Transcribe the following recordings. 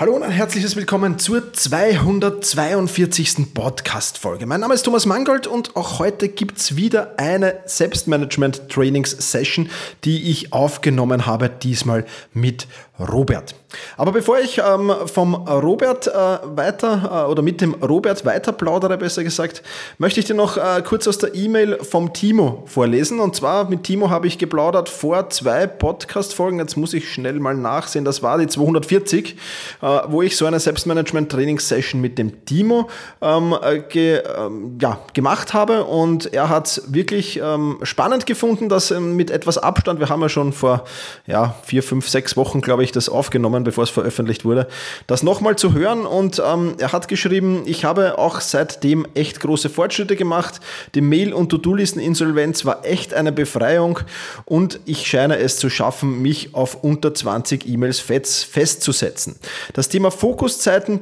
Hallo und ein herzliches Willkommen zur 242. Podcast-Folge. Mein Name ist Thomas Mangold und auch heute gibt es wieder eine Selbstmanagement-Trainings-Session, die ich aufgenommen habe, diesmal mit Robert. Aber bevor ich ähm, vom Robert äh, weiter äh, oder mit dem Robert weiter plaudere, besser gesagt, möchte ich dir noch äh, kurz aus der E-Mail vom Timo vorlesen. Und zwar mit Timo habe ich geplaudert vor zwei Podcast-Folgen. Jetzt muss ich schnell mal nachsehen. Das war die 240, äh, wo ich so eine Selbstmanagement-Training-Session mit dem Timo ähm, äh, ge, ähm, ja, gemacht habe. Und er hat es wirklich ähm, spannend gefunden, dass ähm, mit etwas Abstand, wir haben ja schon vor ja, vier, fünf, sechs Wochen, glaube ich, ich das aufgenommen, bevor es veröffentlicht wurde, das nochmal zu hören. Und ähm, er hat geschrieben, ich habe auch seitdem echt große Fortschritte gemacht. Die Mail- und To-Do-Listen-Insolvenz war echt eine Befreiung und ich scheine es zu schaffen, mich auf unter 20 E-Mails festzusetzen. Das Thema Fokuszeiten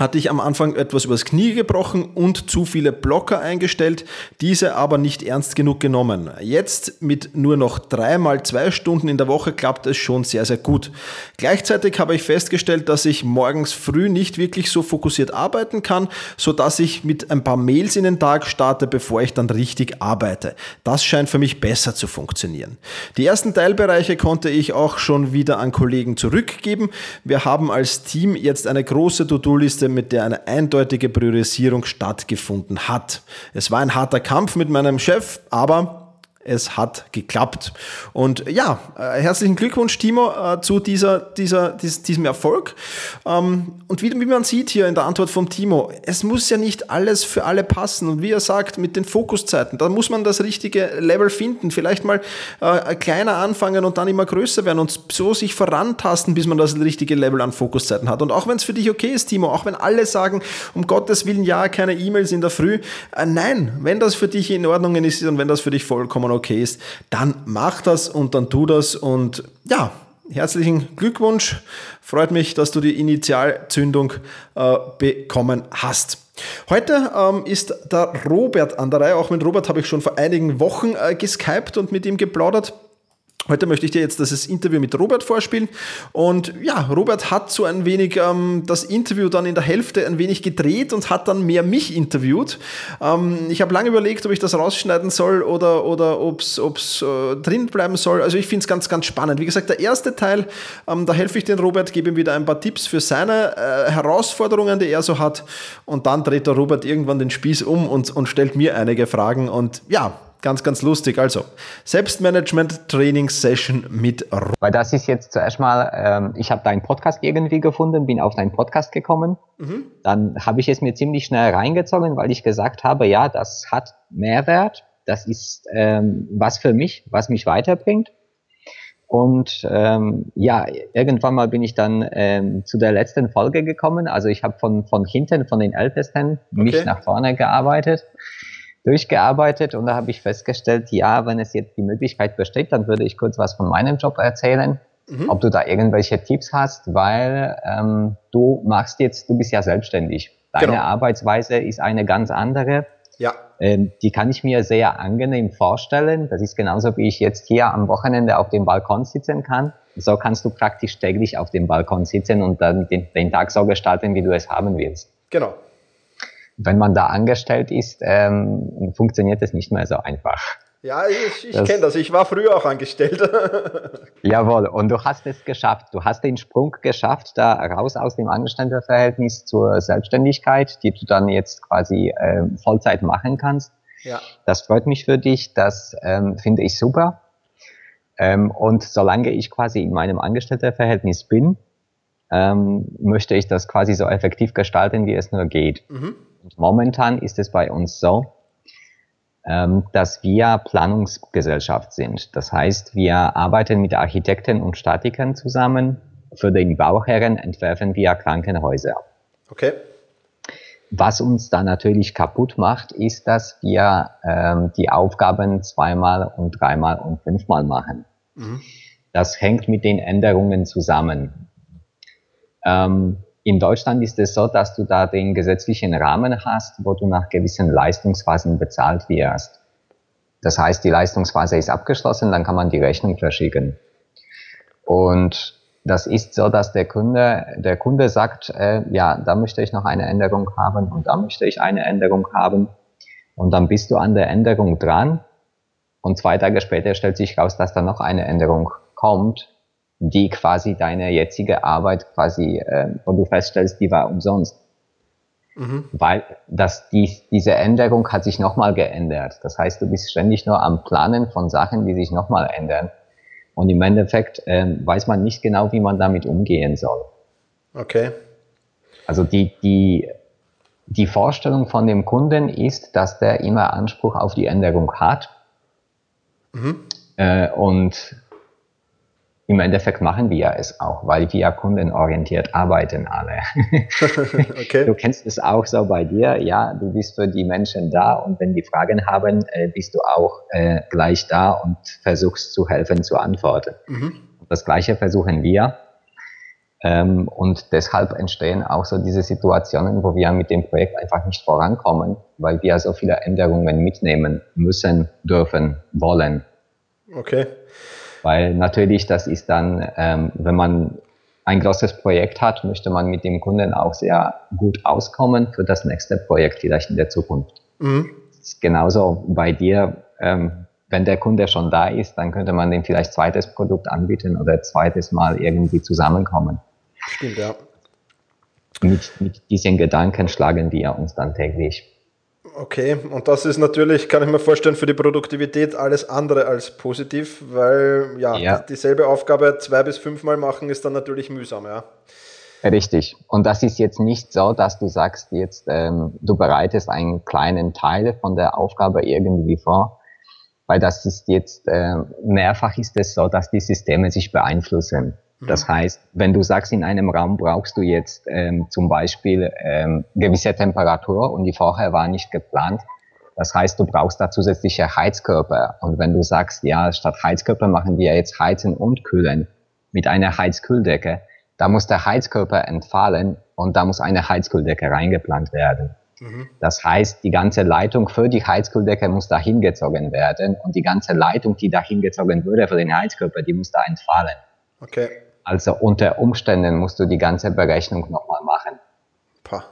hatte ich am Anfang etwas übers Knie gebrochen und zu viele Blocker eingestellt, diese aber nicht ernst genug genommen. Jetzt mit nur noch dreimal zwei Stunden in der Woche klappt es schon sehr, sehr gut. Gleichzeitig habe ich festgestellt, dass ich morgens früh nicht wirklich so fokussiert arbeiten kann, so dass ich mit ein paar Mails in den Tag starte, bevor ich dann richtig arbeite. Das scheint für mich besser zu funktionieren. Die ersten Teilbereiche konnte ich auch schon wieder an Kollegen zurückgeben. Wir haben als Team jetzt eine große To-Do-Liste mit der eine eindeutige Priorisierung stattgefunden hat. Es war ein harter Kampf mit meinem Chef, aber es hat geklappt. Und ja, äh, herzlichen Glückwunsch, Timo, äh, zu dieser, dieser, diesem Erfolg. Ähm, und wie, wie man sieht hier in der Antwort vom Timo, es muss ja nicht alles für alle passen. Und wie er sagt, mit den Fokuszeiten, da muss man das richtige Level finden. Vielleicht mal äh, kleiner anfangen und dann immer größer werden und so sich vorantasten, bis man das richtige Level an Fokuszeiten hat. Und auch wenn es für dich okay ist, Timo, auch wenn alle sagen, um Gottes Willen, ja, keine E-Mails in der Früh. nein, wenn das für dich in Ordnung ist und wenn das für dich vollkommen vollkommen okay ist, dann mach das und dann tu das und ja, herzlichen Glückwunsch. Freut mich, dass du die Initialzündung äh, bekommen hast. Heute ähm, ist der Robert an der Reihe. Auch mit Robert habe ich schon vor einigen Wochen äh, geskypt und mit ihm geplaudert. Heute möchte ich dir jetzt das Interview mit Robert vorspielen. Und ja, Robert hat so ein wenig ähm, das Interview dann in der Hälfte ein wenig gedreht und hat dann mehr mich interviewt. Ähm, ich habe lange überlegt, ob ich das rausschneiden soll oder, oder ob es äh, drin bleiben soll. Also ich finde es ganz, ganz spannend. Wie gesagt, der erste Teil, ähm, da helfe ich den Robert, gebe ihm wieder ein paar Tipps für seine äh, Herausforderungen, die er so hat. Und dann dreht der Robert irgendwann den Spieß um und, und stellt mir einige Fragen. Und ja, ganz, ganz lustig. Also, Selbstmanagement-Training-Session mit Ro Weil das ist jetzt zuerst mal, ähm, ich habe deinen Podcast irgendwie gefunden, bin auf deinen Podcast gekommen. Mhm. Dann habe ich es mir ziemlich schnell reingezogen, weil ich gesagt habe, ja, das hat Mehrwert. Das ist ähm, was für mich, was mich weiterbringt. Und ähm, ja, irgendwann mal bin ich dann ähm, zu der letzten Folge gekommen. Also ich habe von, von hinten, von den Ältesten, okay. mich nach vorne gearbeitet durchgearbeitet und da habe ich festgestellt, ja, wenn es jetzt die Möglichkeit besteht, dann würde ich kurz was von meinem Job erzählen, mhm. ob du da irgendwelche Tipps hast, weil ähm, du machst jetzt, du bist ja selbstständig. Deine genau. Arbeitsweise ist eine ganz andere. Ja. Ähm, die kann ich mir sehr angenehm vorstellen. Das ist genauso, wie ich jetzt hier am Wochenende auf dem Balkon sitzen kann. So kannst du praktisch täglich auf dem Balkon sitzen und dann den, den Tag so gestalten, wie du es haben willst. Genau wenn man da angestellt ist, ähm, funktioniert es nicht mehr so einfach. Ja, ich, ich kenne das. Ich war früher auch angestellt. Jawohl, und du hast es geschafft. Du hast den Sprung geschafft, da raus aus dem Angestelltenverhältnis zur Selbstständigkeit, die du dann jetzt quasi äh, Vollzeit machen kannst. Ja. Das freut mich für dich. Das ähm, finde ich super. Ähm, und solange ich quasi in meinem Angestelltenverhältnis bin, ähm, möchte ich das quasi so effektiv gestalten, wie es nur geht. Mhm. Momentan ist es bei uns so, ähm, dass wir Planungsgesellschaft sind. Das heißt, wir arbeiten mit Architekten und Statikern zusammen. Für den Bauherren entwerfen wir Krankenhäuser. Okay. Was uns da natürlich kaputt macht, ist, dass wir ähm, die Aufgaben zweimal und dreimal und fünfmal machen. Mhm. Das hängt mit den Änderungen zusammen. Ähm, in Deutschland ist es so, dass du da den gesetzlichen Rahmen hast, wo du nach gewissen Leistungsphasen bezahlt wirst. Das heißt, die Leistungsphase ist abgeschlossen, dann kann man die Rechnung verschicken. Und das ist so, dass der Kunde, der Kunde sagt, äh, ja, da möchte ich noch eine Änderung haben und da möchte ich eine Änderung haben. Und dann bist du an der Änderung dran und zwei Tage später stellt sich raus, dass da noch eine Änderung kommt, die quasi deine jetzige Arbeit quasi, äh, wo du feststellst, die war umsonst. Mhm. Weil das, die, diese Änderung hat sich nochmal geändert. Das heißt, du bist ständig nur am Planen von Sachen, die sich nochmal ändern. Und im Endeffekt äh, weiß man nicht genau, wie man damit umgehen soll. Okay. Also die, die, die Vorstellung von dem Kunden ist, dass der immer Anspruch auf die Änderung hat. Mhm. Äh, und im Endeffekt machen wir es auch, weil wir kundenorientiert arbeiten alle. okay. Du kennst es auch so bei dir, ja, du bist für die Menschen da und wenn die Fragen haben, äh, bist du auch äh, gleich da und versuchst zu helfen, zu antworten. Mhm. Das Gleiche versuchen wir. Ähm, und deshalb entstehen auch so diese Situationen, wo wir mit dem Projekt einfach nicht vorankommen, weil wir so viele Änderungen mitnehmen müssen, dürfen, wollen. Okay. Weil natürlich, das ist dann, ähm, wenn man ein großes Projekt hat, möchte man mit dem Kunden auch sehr gut auskommen für das nächste Projekt vielleicht in der Zukunft. Mhm. genauso bei dir. Ähm, wenn der Kunde schon da ist, dann könnte man dem vielleicht zweites Produkt anbieten oder zweites Mal irgendwie zusammenkommen. Stimmt, ja. Mit, mit diesen Gedanken schlagen wir uns dann täglich. Okay, und das ist natürlich, kann ich mir vorstellen, für die Produktivität alles andere als positiv, weil ja, ja. dieselbe Aufgabe zwei bis fünfmal machen ist dann natürlich mühsam, ja. Richtig. Und das ist jetzt nicht so, dass du sagst, jetzt ähm, du bereitest einen kleinen Teil von der Aufgabe irgendwie vor, weil das ist jetzt äh, mehrfach ist es so, dass die Systeme sich beeinflussen. Das mhm. heißt, wenn du sagst, in einem Raum brauchst du jetzt ähm, zum Beispiel ähm, gewisse Temperatur und die vorher war nicht geplant, das heißt, du brauchst da zusätzliche Heizkörper. Und wenn du sagst, ja, statt Heizkörper machen wir jetzt Heizen und Kühlen mit einer Heizkühldecke, da muss der Heizkörper entfallen und da muss eine Heizkühldecke reingeplant werden. Mhm. Das heißt, die ganze Leitung für die Heizkühldecke muss da hingezogen werden und die ganze Leitung, die da hingezogen würde für den Heizkörper, die muss da entfallen. Okay. Also unter Umständen musst du die ganze Berechnung nochmal machen.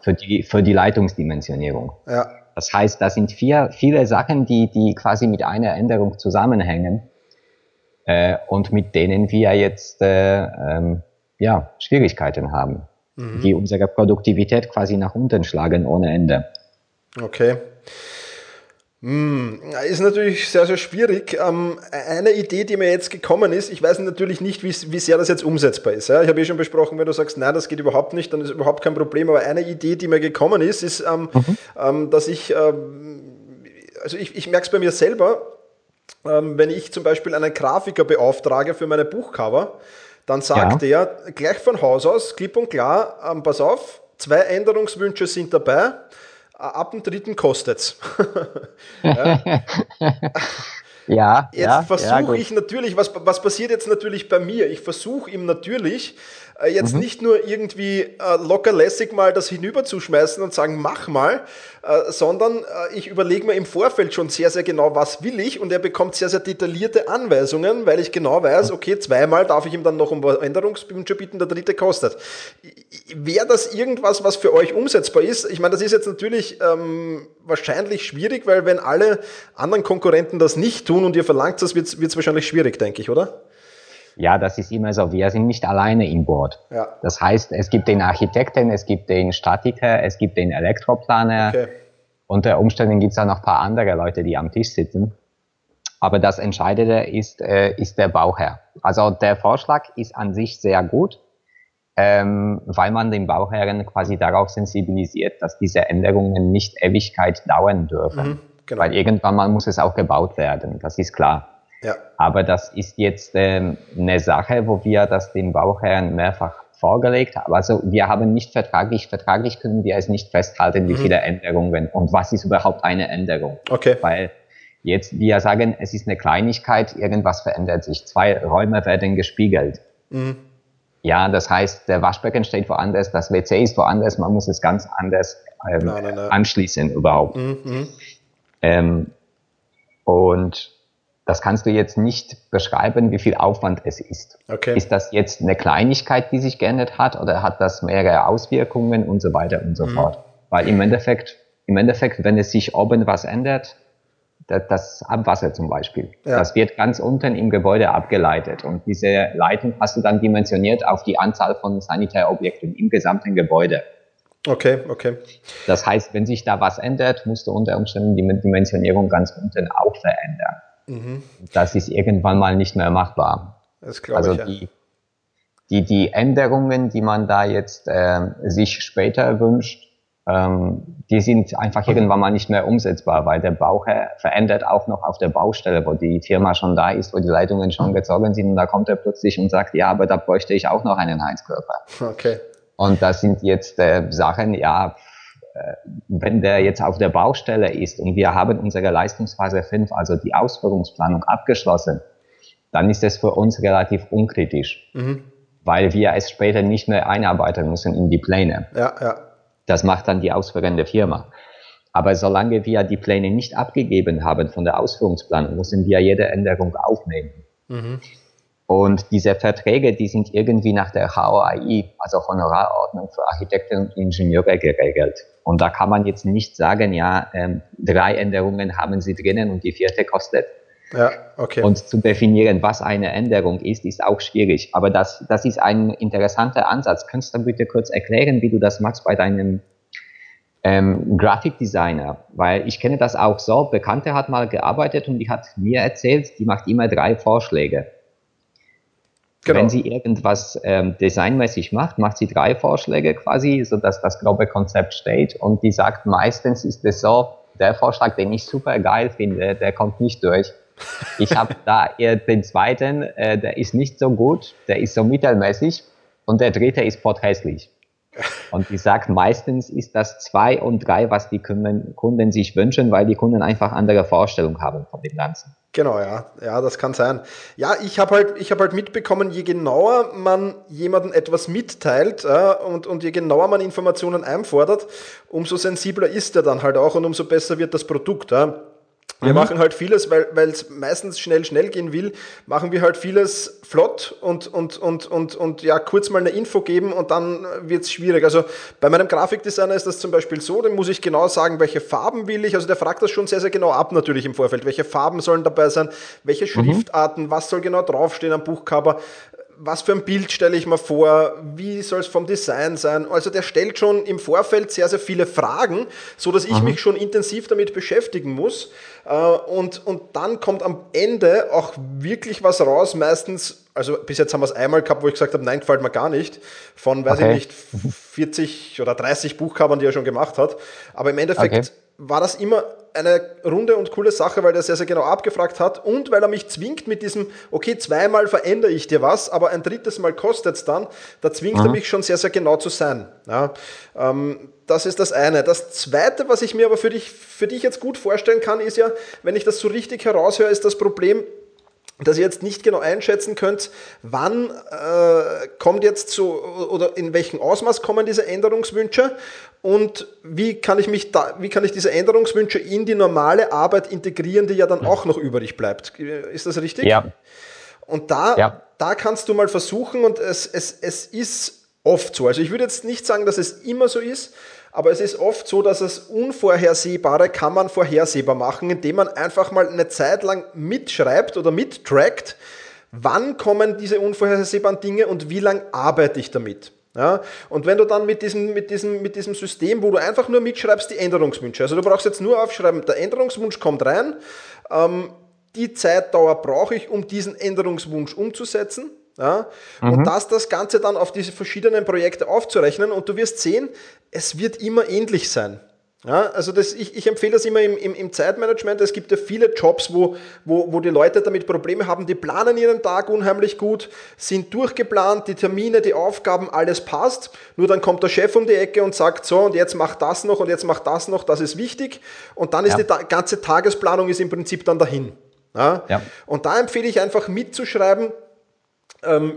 Für die, für die Leitungsdimensionierung. Ja. Das heißt, da sind vier, viele Sachen, die, die quasi mit einer Änderung zusammenhängen äh, und mit denen wir jetzt äh, ähm, ja, Schwierigkeiten haben, mhm. die unsere Produktivität quasi nach unten schlagen ohne Ende. Okay. Hm, ist natürlich sehr, sehr schwierig. Ähm, eine Idee, die mir jetzt gekommen ist, ich weiß natürlich nicht, wie, wie sehr das jetzt umsetzbar ist. Ich habe eh schon besprochen, wenn du sagst, nein, das geht überhaupt nicht, dann ist überhaupt kein Problem. Aber eine Idee, die mir gekommen ist, ist, ähm, mhm. Ähm, dass ich, also ich, ich merke es bei mir selber, wenn ich zum Beispiel einen Grafiker beauftrage für meine Buchcover, dann sagt ja. er gleich von Haus aus, klipp und klar, pass auf, zwei Änderungswünsche sind dabei ab dem dritten kostet's. ja. ja. Jetzt ja, versuche ja, ich natürlich, was, was passiert jetzt natürlich bei mir? Ich versuche ihm natürlich äh, jetzt mhm. nicht nur irgendwie äh, lockerlässig mal das hinüberzuschmeißen und sagen, mach mal, äh, sondern äh, ich überlege mir im Vorfeld schon sehr, sehr genau, was will ich und er bekommt sehr, sehr detaillierte Anweisungen, weil ich genau weiß, okay, zweimal darf ich ihm dann noch um Änderungswünsche bitten, der dritte kostet. Wäre das irgendwas, was für euch umsetzbar ist? Ich meine, das ist jetzt natürlich ähm, wahrscheinlich schwierig, weil wenn alle anderen Konkurrenten das nicht tun und ihr verlangt das, wird es wahrscheinlich schwierig, denke ich, oder? Ja, das ist immer so. Wir sind nicht alleine im Board. Ja. Das heißt, es gibt den Architekten, es gibt den Statiker, es gibt den Elektroplaner. Okay. Unter Umständen gibt es auch noch ein paar andere Leute, die am Tisch sitzen. Aber das Entscheidende ist, äh, ist der Bauherr. Also der Vorschlag ist an sich sehr gut, ähm, weil man den Bauherren quasi darauf sensibilisiert, dass diese Änderungen nicht Ewigkeit dauern dürfen. Mhm, genau. Weil irgendwann mal muss es auch gebaut werden, das ist klar. Ja. Aber das ist jetzt ähm, eine Sache, wo wir das dem Bauherrn mehrfach vorgelegt haben. Also wir haben nicht vertraglich, vertraglich können wir es nicht festhalten, wie mhm. viele Änderungen und was ist überhaupt eine Änderung. Okay. Weil jetzt wir sagen, es ist eine Kleinigkeit, irgendwas verändert sich. Zwei Räume werden gespiegelt. Mhm. Ja, das heißt, der Waschbecken steht woanders, das WC ist woanders, man muss es ganz anders ähm, nein, nein, nein. anschließen überhaupt. Mhm. mhm. Ähm, und das kannst du jetzt nicht beschreiben, wie viel Aufwand es ist. Okay. Ist das jetzt eine Kleinigkeit, die sich geändert hat, oder hat das mehrere Auswirkungen und so weiter und so mhm. fort? Weil im Endeffekt, im Endeffekt, wenn es sich oben was ändert, das Abwasser zum Beispiel. Ja. Das wird ganz unten im Gebäude abgeleitet und diese Leitung hast du dann dimensioniert auf die Anzahl von Sanitärobjekten im gesamten Gebäude. Okay, okay. Das heißt, wenn sich da was ändert, musst du unter Umständen die Dimensionierung ganz unten auch verändern. Mhm. Das ist irgendwann mal nicht mehr machbar. Das glaube also ich. Also die, die, die Änderungen, die man da jetzt äh, sich später wünscht, ähm, die sind einfach irgendwann mal nicht mehr umsetzbar, weil der Bauherr verändert auch noch auf der Baustelle, wo die Firma schon da ist, wo die Leitungen schon gezogen sind und da kommt er plötzlich und sagt, ja, aber da bräuchte ich auch noch einen Heizkörper. Okay. Und das sind jetzt äh, Sachen, ja, wenn der jetzt auf der Baustelle ist und wir haben unsere Leistungsphase 5, also die Ausführungsplanung abgeschlossen, dann ist es für uns relativ unkritisch, mhm. weil wir es später nicht mehr einarbeiten müssen in die Pläne. Ja, ja. Das macht dann die ausführende Firma. Aber solange wir die Pläne nicht abgegeben haben von der Ausführungsplanung, müssen wir jede Änderung aufnehmen. Mhm. Und diese Verträge, die sind irgendwie nach der HOAI, also Honorarordnung für Architekten und Ingenieure geregelt. Und da kann man jetzt nicht sagen, ja, ähm, drei Änderungen haben Sie drinnen und die vierte kostet. Ja, okay. Und zu definieren, was eine Änderung ist, ist auch schwierig. Aber das, das ist ein interessanter Ansatz. Könntest du bitte kurz erklären, wie du das machst bei deinem ähm, Grafikdesigner? Weil ich kenne das auch so. Bekannte hat mal gearbeitet und die hat mir erzählt, die macht immer drei Vorschläge. Genau. Wenn sie irgendwas ähm, designmäßig macht, macht sie drei Vorschläge quasi, so dass das grobe Konzept steht und die sagt, meistens ist es so, der Vorschlag, den ich super geil finde, der kommt nicht durch. Ich habe da eher den zweiten, äh, der ist nicht so gut, der ist so mittelmäßig und der dritte ist pothässlich. Und die sagt, meistens ist das zwei und drei, was die Kunden, Kunden sich wünschen, weil die Kunden einfach andere Vorstellungen haben von dem Ganzen. Genau, ja, ja, das kann sein. Ja, ich habe halt, ich halt mitbekommen, je genauer man jemandem etwas mitteilt äh, und, und je genauer man Informationen einfordert, umso sensibler ist er dann halt auch und umso besser wird das Produkt. Äh. Wir mhm. machen halt vieles, weil es meistens schnell, schnell gehen will, machen wir halt vieles flott und, und, und, und, und ja, kurz mal eine Info geben und dann wird es schwierig. Also bei meinem Grafikdesigner ist das zum Beispiel so, dem muss ich genau sagen, welche Farben will ich. Also der fragt das schon sehr, sehr genau ab natürlich im Vorfeld. Welche Farben sollen dabei sein, welche mhm. Schriftarten, mhm. was soll genau draufstehen am Buchcover was für ein Bild stelle ich mir vor, wie soll es vom Design sein. Also der stellt schon im Vorfeld sehr, sehr viele Fragen, so dass ich Aha. mich schon intensiv damit beschäftigen muss. Äh, und, und dann kommt am Ende auch wirklich was raus, meistens, also bis jetzt haben wir es einmal gehabt, wo ich gesagt habe, nein, gefällt mir gar nicht, von, weiß okay. ich nicht, 40 oder 30 Buchcovern, die er schon gemacht hat. Aber im Endeffekt okay. War das immer eine runde und coole Sache, weil er sehr, sehr genau abgefragt hat und weil er mich zwingt mit diesem, okay, zweimal verändere ich dir was, aber ein drittes Mal kostet es dann, da zwingt mhm. er mich schon sehr, sehr genau zu sein. Ja, ähm, das ist das eine. Das zweite, was ich mir aber für dich, für dich jetzt gut vorstellen kann, ist ja, wenn ich das so richtig heraushöre, ist das Problem, dass ihr jetzt nicht genau einschätzen könnt, wann äh, kommt jetzt so oder in welchem Ausmaß kommen diese Änderungswünsche und wie kann ich mich da, wie kann ich diese Änderungswünsche in die normale Arbeit integrieren, die ja dann auch noch übrig bleibt. Ist das richtig? Ja. Und da, ja. da kannst du mal versuchen und es, es, es ist oft so. Also ich würde jetzt nicht sagen, dass es immer so ist, aber es ist oft so, dass das Unvorhersehbare kann man vorhersehbar machen, indem man einfach mal eine Zeit lang mitschreibt oder mittrackt, wann kommen diese unvorhersehbaren Dinge und wie lange arbeite ich damit. Ja, und wenn du dann mit diesem, mit, diesem, mit diesem System, wo du einfach nur mitschreibst, die Änderungswünsche, also du brauchst jetzt nur aufschreiben, der Änderungswunsch kommt rein, ähm, die Zeitdauer brauche ich, um diesen Änderungswunsch umzusetzen. Ja? Mhm. Und das, das Ganze dann auf diese verschiedenen Projekte aufzurechnen und du wirst sehen, es wird immer ähnlich sein. Ja, also das, ich, ich empfehle das immer im, im, im, Zeitmanagement. Es gibt ja viele Jobs, wo, wo, wo die Leute damit Probleme haben. Die planen ihren Tag unheimlich gut, sind durchgeplant, die Termine, die Aufgaben, alles passt. Nur dann kommt der Chef um die Ecke und sagt, so, und jetzt mach das noch und jetzt mach das noch, das ist wichtig. Und dann ist ja. die ganze Tagesplanung ist im Prinzip dann dahin. Ja? ja. Und da empfehle ich einfach mitzuschreiben,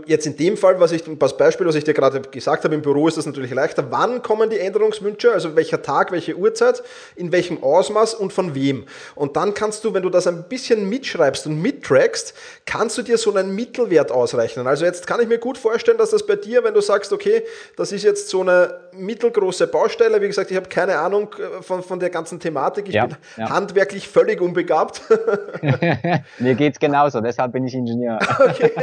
jetzt in dem Fall, was ich, das Beispiel, was ich dir gerade gesagt habe, im Büro ist das natürlich leichter. Wann kommen die Änderungswünsche? Also welcher Tag, welche Uhrzeit, in welchem Ausmaß und von wem? Und dann kannst du, wenn du das ein bisschen mitschreibst und mittrackst, kannst du dir so einen Mittelwert ausrechnen. Also jetzt kann ich mir gut vorstellen, dass das bei dir, wenn du sagst, okay, das ist jetzt so eine mittelgroße Baustelle, wie gesagt, ich habe keine Ahnung äh, von, von der ganzen Thematik, ich ja, bin ja. handwerklich völlig unbegabt. mir geht's genauso, deshalb bin ich Ingenieur. Okay.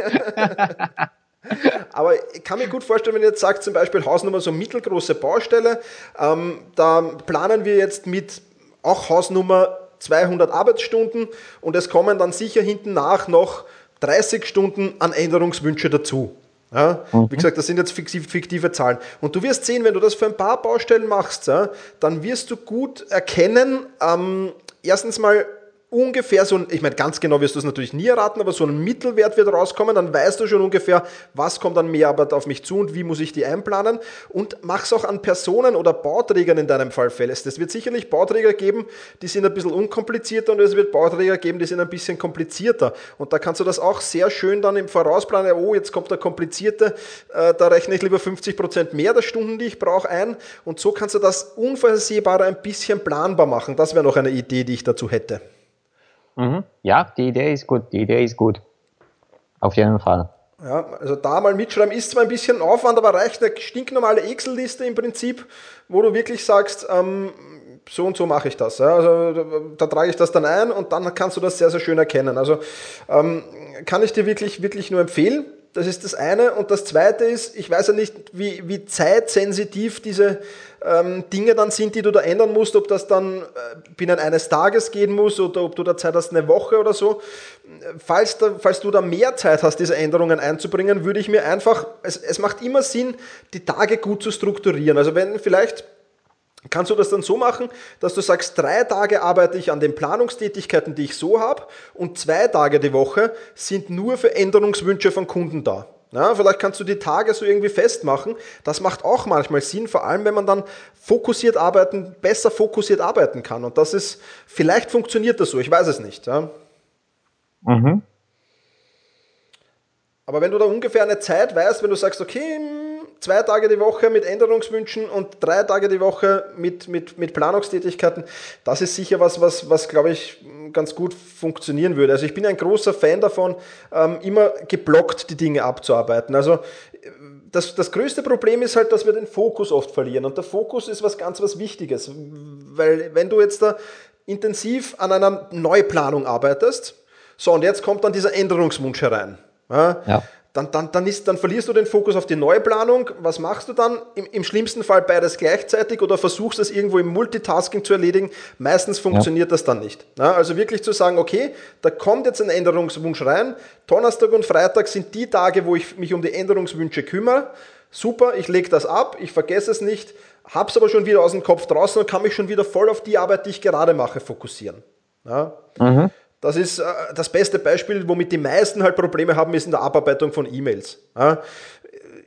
Aber ich kann mir gut vorstellen, wenn ihr jetzt sagt, zum Beispiel Hausnummer so mittelgroße Baustelle, ähm, da planen wir jetzt mit auch Hausnummer 200 Arbeitsstunden und es kommen dann sicher hinten nach noch 30 Stunden an Änderungswünsche dazu. Ja, mhm. Wie gesagt, das sind jetzt fiktive Zahlen. Und du wirst sehen, wenn du das für ein paar Baustellen machst, ja, dann wirst du gut erkennen, ähm, erstens mal, ungefähr so ein, ich meine, ganz genau wirst du es natürlich nie erraten, aber so ein Mittelwert wird rauskommen, dann weißt du schon ungefähr, was kommt an Mehrarbeit auf mich zu und wie muss ich die einplanen und mach's auch an Personen oder Bauträgern in deinem Fall fest. Es wird sicherlich Bauträger geben, die sind ein bisschen unkomplizierter und es wird Bauträger geben, die sind ein bisschen komplizierter und da kannst du das auch sehr schön dann im Vorausplanen, oh, jetzt kommt der komplizierte, äh, da rechne ich lieber 50% mehr der Stunden, die ich brauche ein und so kannst du das unvorhersehbarer ein bisschen planbar machen. Das wäre noch eine Idee, die ich dazu hätte. Mhm. Ja, die Idee ist gut, die Idee ist gut. Auf jeden Fall. Ja, also da mal mitschreiben ist zwar ein bisschen Aufwand, aber reicht eine stinknormale Excel-Liste im Prinzip, wo du wirklich sagst, ähm, so und so mache ich das. Ja. Also da, trage ich das dann ein und dann kannst du das sehr, sehr schön erkennen. Also ähm, kann ich dir wirklich, wirklich nur empfehlen. Das ist das eine. Und das zweite ist, ich weiß ja nicht, wie, wie zeitsensitiv diese ähm, Dinge dann sind, die du da ändern musst, ob das dann äh, binnen eines Tages gehen muss oder ob du da Zeit hast, eine Woche oder so. Falls, da, falls du da mehr Zeit hast, diese Änderungen einzubringen, würde ich mir einfach, es, es macht immer Sinn, die Tage gut zu strukturieren. Also wenn vielleicht kannst du das dann so machen, dass du sagst, drei Tage arbeite ich an den Planungstätigkeiten, die ich so habe, und zwei Tage die Woche sind nur für Änderungswünsche von Kunden da. Ja, vielleicht kannst du die Tage so irgendwie festmachen. Das macht auch manchmal Sinn, vor allem wenn man dann fokussiert arbeiten, besser fokussiert arbeiten kann. Und das ist, vielleicht funktioniert das so, ich weiß es nicht. Ja. Mhm. Aber wenn du da ungefähr eine Zeit weißt, wenn du sagst, okay, zwei Tage die Woche mit Änderungswünschen und drei Tage die Woche mit, mit, mit Planungstätigkeiten, das ist sicher was, was, was glaube ich, ganz gut funktionieren würde. Also ich bin ein großer Fan davon, ähm, immer geblockt die Dinge abzuarbeiten. Also das, das größte Problem ist halt, dass wir den Fokus oft verlieren. Und der Fokus ist was ganz was Wichtiges. Weil wenn du jetzt da intensiv an einer Neuplanung arbeitest, so und jetzt kommt dann dieser Änderungswunsch herein. Ja, ja dann, dann, dann, ist, dann verlierst du den Fokus auf die Neuplanung. Was machst du dann? Im, Im, schlimmsten Fall beides gleichzeitig oder versuchst es irgendwo im Multitasking zu erledigen. Meistens funktioniert ja. das dann nicht. Ja, also wirklich zu sagen, okay, da kommt jetzt ein Änderungswunsch rein. Donnerstag und Freitag sind die Tage, wo ich mich um die Änderungswünsche kümmere. Super, ich lege das ab, ich vergesse es nicht, hab's aber schon wieder aus dem Kopf draußen und kann mich schon wieder voll auf die Arbeit, die ich gerade mache, fokussieren. Ja? Mhm. Das ist äh, das beste Beispiel, womit die meisten halt Probleme haben, ist in der Abarbeitung von E-Mails.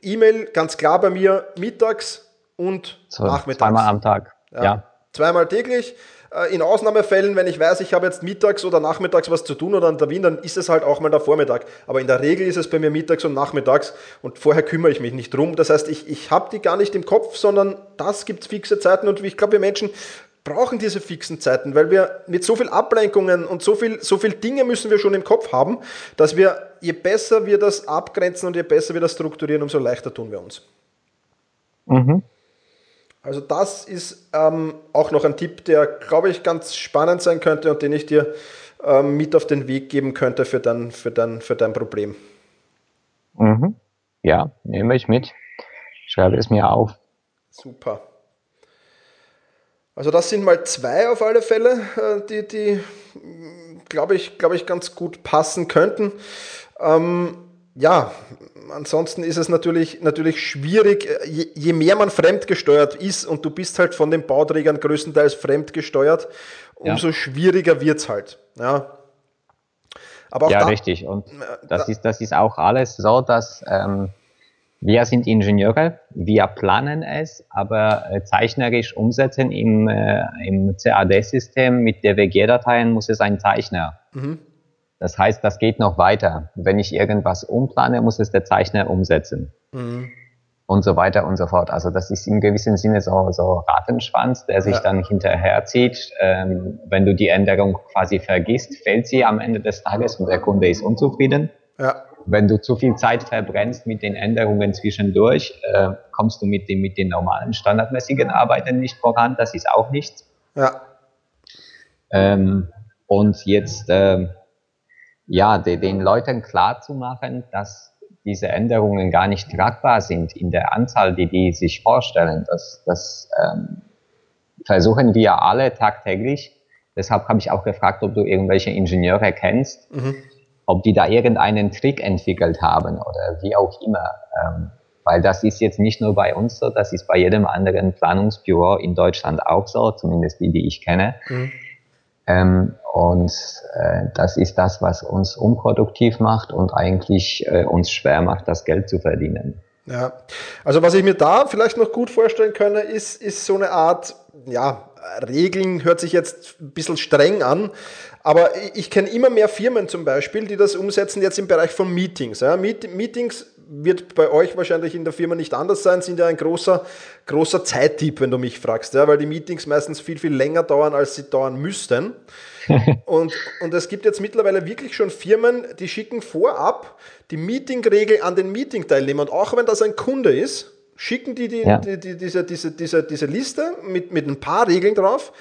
E-Mail ganz klar bei mir mittags und so, nachmittags. Zweimal am Tag. Ja. ja. Zweimal täglich. Äh, in Ausnahmefällen, wenn ich weiß, ich habe jetzt mittags oder nachmittags was zu tun oder an der Wien, dann ist es halt auch mal der Vormittag. Aber in der Regel ist es bei mir mittags und nachmittags und vorher kümmere ich mich nicht drum. Das heißt, ich, ich habe die gar nicht im Kopf, sondern das gibt fixe Zeiten und ich glaube, wir Menschen brauchen diese fixen Zeiten, weil wir mit so viel Ablenkungen und so viel, so viel Dinge müssen wir schon im Kopf haben, dass wir, je besser wir das abgrenzen und je besser wir das strukturieren, umso leichter tun wir uns. Mhm. Also das ist ähm, auch noch ein Tipp, der, glaube ich, ganz spannend sein könnte und den ich dir ähm, mit auf den Weg geben könnte für dein, für dein, für dein Problem. Mhm. Ja, nehme ich mit. Schreibe es mir auf. Super. Also das sind mal zwei auf alle Fälle, äh, die, die glaube ich, glaube ich, ganz gut passen könnten. Ähm, ja, ansonsten ist es natürlich, natürlich schwierig, je, je, mehr man fremdgesteuert ist und du bist halt von den Bauträgern größtenteils fremdgesteuert, umso ja. schwieriger es halt. Ja, Aber ja da, richtig. Und das, da, ist, das ist auch alles so, dass ähm, wir sind Ingenieure, wir planen es, aber äh, zeichnerisch umsetzen im, äh, im CAD-System mit DWG-Dateien muss es ein Zeichner. Mhm. Das heißt, das geht noch weiter. Wenn ich irgendwas umplane, muss es der Zeichner umsetzen. Mhm. Und so weiter und so fort. Also das ist im gewissen Sinne so, so Ratenschwanz, der sich ja. dann hinterherzieht. Ähm, wenn du die Änderung quasi vergisst, fällt sie am Ende des Tages und der Kunde ist unzufrieden. Ja. Wenn du zu viel Zeit verbrennst mit den Änderungen zwischendurch, äh, kommst du mit, den, mit den normalen standardmäßigen Arbeiten nicht voran. Das ist auch nichts. Ja. Ähm, und jetzt äh, ja, de, den Leuten klar zu machen, dass diese Änderungen gar nicht tragbar sind in der Anzahl, die die sich vorstellen. Das, das ähm, versuchen wir alle tagtäglich. Deshalb habe ich auch gefragt, ob du irgendwelche Ingenieure kennst, mhm. Ob die da irgendeinen Trick entwickelt haben oder wie auch immer. Ähm, weil das ist jetzt nicht nur bei uns so, das ist bei jedem anderen Planungsbüro in Deutschland auch so, zumindest die, die ich kenne. Mhm. Ähm, und äh, das ist das, was uns unproduktiv macht und eigentlich äh, uns schwer macht, das Geld zu verdienen. Ja, also was ich mir da vielleicht noch gut vorstellen könne, ist, ist so eine Art, ja, Regeln hört sich jetzt ein bisschen streng an, aber ich kenne immer mehr Firmen zum Beispiel, die das umsetzen jetzt im Bereich von Meetings. Ja. Meetings wird bei euch wahrscheinlich in der Firma nicht anders sein, sind ja ein großer, großer Zeittipp, wenn du mich fragst, ja, weil die Meetings meistens viel, viel länger dauern, als sie dauern müssten. und, und es gibt jetzt mittlerweile wirklich schon Firmen, die schicken vorab die Meetingregel an den Meeting-Teilnehmer. Und auch wenn das ein Kunde ist, schicken die, die, ja. die, die diese, diese, diese, diese Liste mit, mit ein paar Regeln drauf.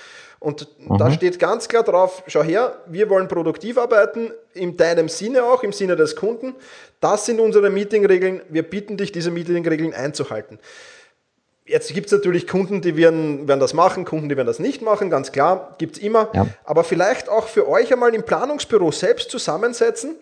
Und mhm. da steht ganz klar drauf, schau her, wir wollen produktiv arbeiten, in deinem Sinne auch, im Sinne des Kunden. Das sind unsere Meetingregeln. Wir bitten dich, diese Meetingregeln einzuhalten. Jetzt gibt es natürlich Kunden, die werden, werden das machen, Kunden, die werden das nicht machen, ganz klar, gibt es immer. Ja. Aber vielleicht auch für euch einmal im Planungsbüro selbst zusammensetzen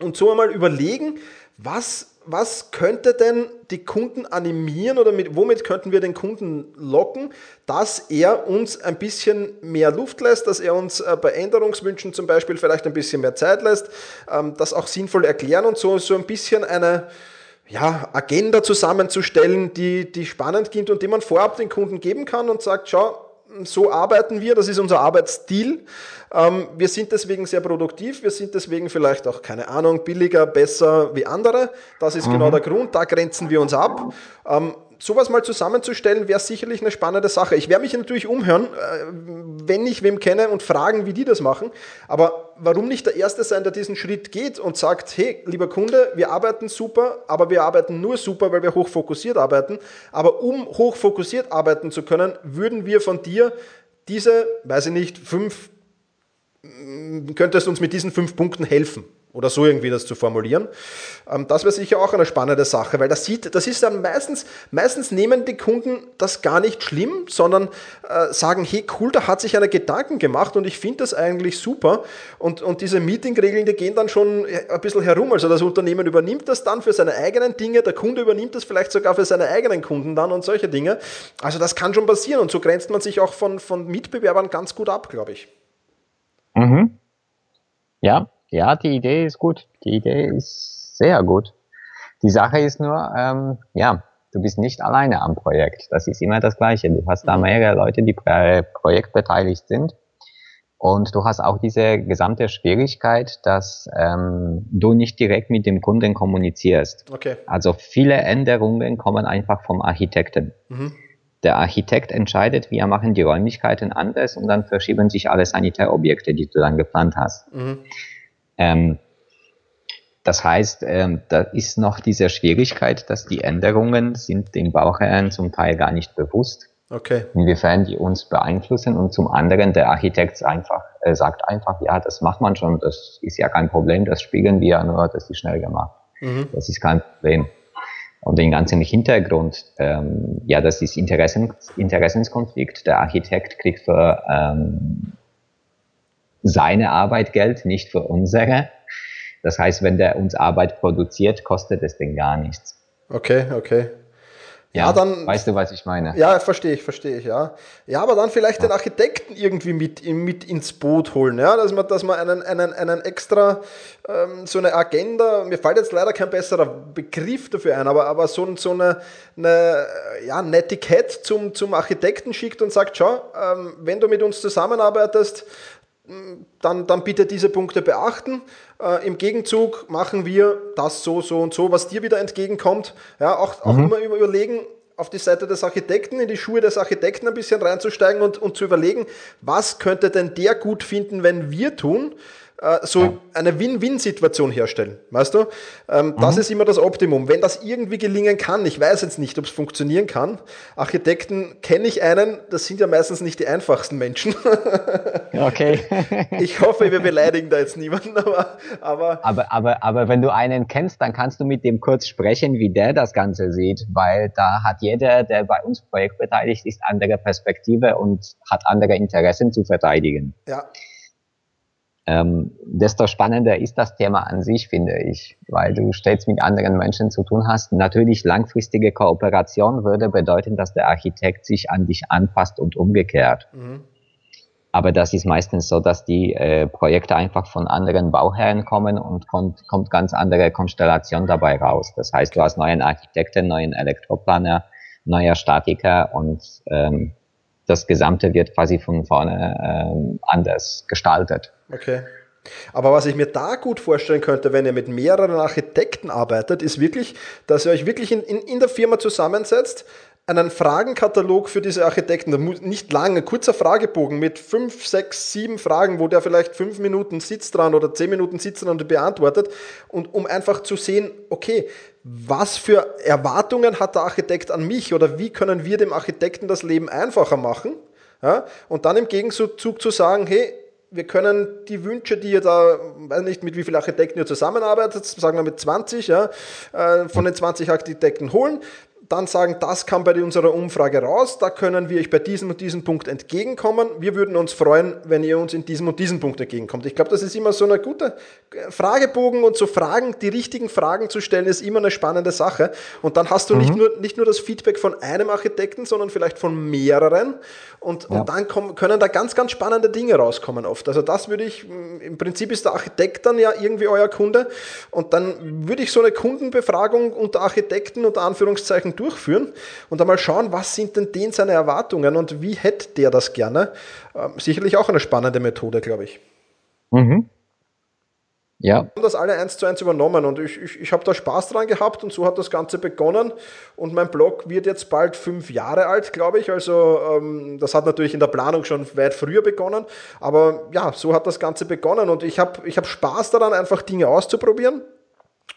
und so einmal überlegen, was was könnte denn die Kunden animieren oder mit, womit könnten wir den Kunden locken, dass er uns ein bisschen mehr Luft lässt, dass er uns äh, bei Änderungswünschen zum Beispiel vielleicht ein bisschen mehr Zeit lässt, ähm, das auch sinnvoll erklären und so, so ein bisschen eine ja, Agenda zusammenzustellen, die, die spannend klingt und die man vorab den Kunden geben kann und sagt, schau, so arbeiten wir, das ist unser Arbeitsstil. Ähm, wir sind deswegen sehr produktiv, wir sind deswegen vielleicht auch, keine Ahnung, billiger, besser wie andere. Das ist genau mhm. genau der Grund, da grenzen wir uns ab. Sowas mal zusammenzustellen, wäre sicherlich eine spannende Sache. Ich werde mich natürlich umhören, äh, wenn ich wem kenne und fragen, wie die das machen. Aber warum nicht der Erste sein, der diesen Schritt geht und sagt, hey, lieber Kunde, wir arbeiten super, aber wir arbeiten nur super, weil wir hochfokussiert arbeiten. Aber um hochfokussiert arbeiten zu können, würden wir von dir diese, weiß ich nicht, fünf, könntest uns mit diesen fünf Punkten helfen oder so irgendwie das zu formulieren. Ähm, das wäre sicher auch eine spannende Sache, weil das sieht, das ist dann meistens, meistens nehmen die Kunden das gar nicht schlimm, sondern äh, sagen, hey cool, da hat sich einer Gedanken gemacht und ich finde das eigentlich super. Und, und diese Meetingregeln, die gehen dann schon ein bisschen herum. Also das Unternehmen übernimmt das dann für seine eigenen Dinge, der Kunde übernimmt das vielleicht sogar für seine eigenen Kunden dann und solche Dinge. Also das kann schon passieren und so grenzt man sich auch von, von Mitbewerbern ganz gut ab, glaube ich. Mhm. Ja, ja, die Idee ist gut. Die Idee ist sehr gut. Die Sache ist nur, ähm, ja, du bist nicht alleine am Projekt. Das ist immer das Gleiche. Du hast da mhm. mehrere Leute, die bei Projekt beteiligt sind. Und du hast auch diese gesamte Schwierigkeit, dass ähm, du nicht direkt mit dem Kunden kommunizierst. Okay. Also viele Änderungen kommen einfach vom Architekten. Mhm. Der Architekt entscheidet, wir machen die Räumlichkeiten anders und dann verschieben sich alle Sanitärobjekte, die du dann geplant hast. Mhm. Ähm, das heißt, ähm, da ist noch diese Schwierigkeit, dass die Änderungen sind dem Bauherrn zum Teil gar nicht bewusst, okay. inwiefern die uns beeinflussen. Und zum anderen, der Architekt einfach, äh, sagt einfach, ja, das macht man schon, das ist ja kein Problem, das spiegeln wir ja nur, das ist schnell gemacht. Mhm. Das ist kein Problem. Und den ganzen Hintergrund, ähm, ja, das ist Interessen, Interessenskonflikt. Der Architekt kriegt für ähm, seine Arbeit Geld, nicht für unsere. Das heißt, wenn der uns Arbeit produziert, kostet es den gar nichts. Okay, okay. Ja, ja, dann. Weißt du, was ich meine? Ja, verstehe ich, verstehe ich, ja. Ja, aber dann vielleicht ja. den Architekten irgendwie mit, mit ins Boot holen, ja, dass man, dass man einen, einen, einen extra, ähm, so eine Agenda, mir fällt jetzt leider kein besserer Begriff dafür ein, aber, aber so, so eine, eine, ja, ein Etikett zum, zum Architekten schickt und sagt, schau, ähm, wenn du mit uns zusammenarbeitest, dann, dann bitte diese Punkte beachten. Äh, Im Gegenzug machen wir das so, so und so, was dir wieder entgegenkommt. Ja, auch, auch mhm. immer überlegen, auf die Seite des Architekten, in die Schuhe des Architekten ein bisschen reinzusteigen und, und zu überlegen, was könnte denn der gut finden, wenn wir tun so ja. eine Win-Win-Situation herstellen. Weißt du? Ähm, mhm. Das ist immer das Optimum. Wenn das irgendwie gelingen kann, ich weiß jetzt nicht, ob es funktionieren kann. Architekten kenne ich einen, das sind ja meistens nicht die einfachsten Menschen. okay. ich hoffe, wir beleidigen da jetzt niemanden, aber, aber, aber, aber, aber wenn du einen kennst, dann kannst du mit dem kurz sprechen, wie der das Ganze sieht, weil da hat jeder, der bei uns projektbeteiligt ist, andere Perspektive und hat andere Interessen zu verteidigen. Ja ähm, desto spannender ist das Thema an sich, finde ich, weil du stets mit anderen Menschen zu tun hast. Natürlich langfristige Kooperation würde bedeuten, dass der Architekt sich an dich anpasst und umgekehrt. Mhm. Aber das ist meistens so, dass die äh, Projekte einfach von anderen Bauherren kommen und kommt, kommt ganz andere Konstellation dabei raus. Das heißt, du hast neuen Architekten, neuen Elektroplaner, neuer Statiker und ähm, das Gesamte wird quasi von vorne ähm, anders gestaltet. Okay. Aber was ich mir da gut vorstellen könnte, wenn ihr mit mehreren Architekten arbeitet, ist wirklich, dass ihr euch wirklich in, in, in der Firma zusammensetzt, einen Fragenkatalog für diese Architekten, nicht lang, ein kurzer Fragebogen mit fünf, sechs, sieben Fragen, wo der vielleicht fünf Minuten sitzt dran oder zehn Minuten sitzt dran und beantwortet und um einfach zu sehen, okay, was für Erwartungen hat der Architekt an mich oder wie können wir dem Architekten das Leben einfacher machen? Ja? Und dann im Gegenzug zu sagen, hey, wir können die Wünsche, die ihr da, weiß nicht, mit wie vielen Architekten ihr zusammenarbeitet, sagen wir mit 20, ja, äh, von den 20 Architekten holen dann sagen, das kam bei unserer Umfrage raus, da können wir euch bei diesem und diesem Punkt entgegenkommen. Wir würden uns freuen, wenn ihr uns in diesem und diesem Punkt entgegenkommt. Ich glaube, das ist immer so eine gute Fragebogen und so Fragen, die richtigen Fragen zu stellen, ist immer eine spannende Sache. Und dann hast du mhm. nicht, nur, nicht nur das Feedback von einem Architekten, sondern vielleicht von mehreren. Und, ja. und dann kommen, können da ganz, ganz spannende Dinge rauskommen oft. Also das würde ich, im Prinzip ist der Architekt dann ja irgendwie euer Kunde. Und dann würde ich so eine Kundenbefragung unter Architekten unter Anführungszeichen durchführen und einmal schauen, was sind denn denen seine Erwartungen und wie hätte der das gerne. Ähm, sicherlich auch eine spannende Methode, glaube ich. Mhm. Ja. Wir haben das alle eins zu eins übernommen und ich, ich, ich habe da Spaß dran gehabt und so hat das Ganze begonnen. Und mein Blog wird jetzt bald fünf Jahre alt, glaube ich. Also ähm, das hat natürlich in der Planung schon weit früher begonnen. Aber ja, so hat das Ganze begonnen und ich habe ich hab Spaß daran, einfach Dinge auszuprobieren.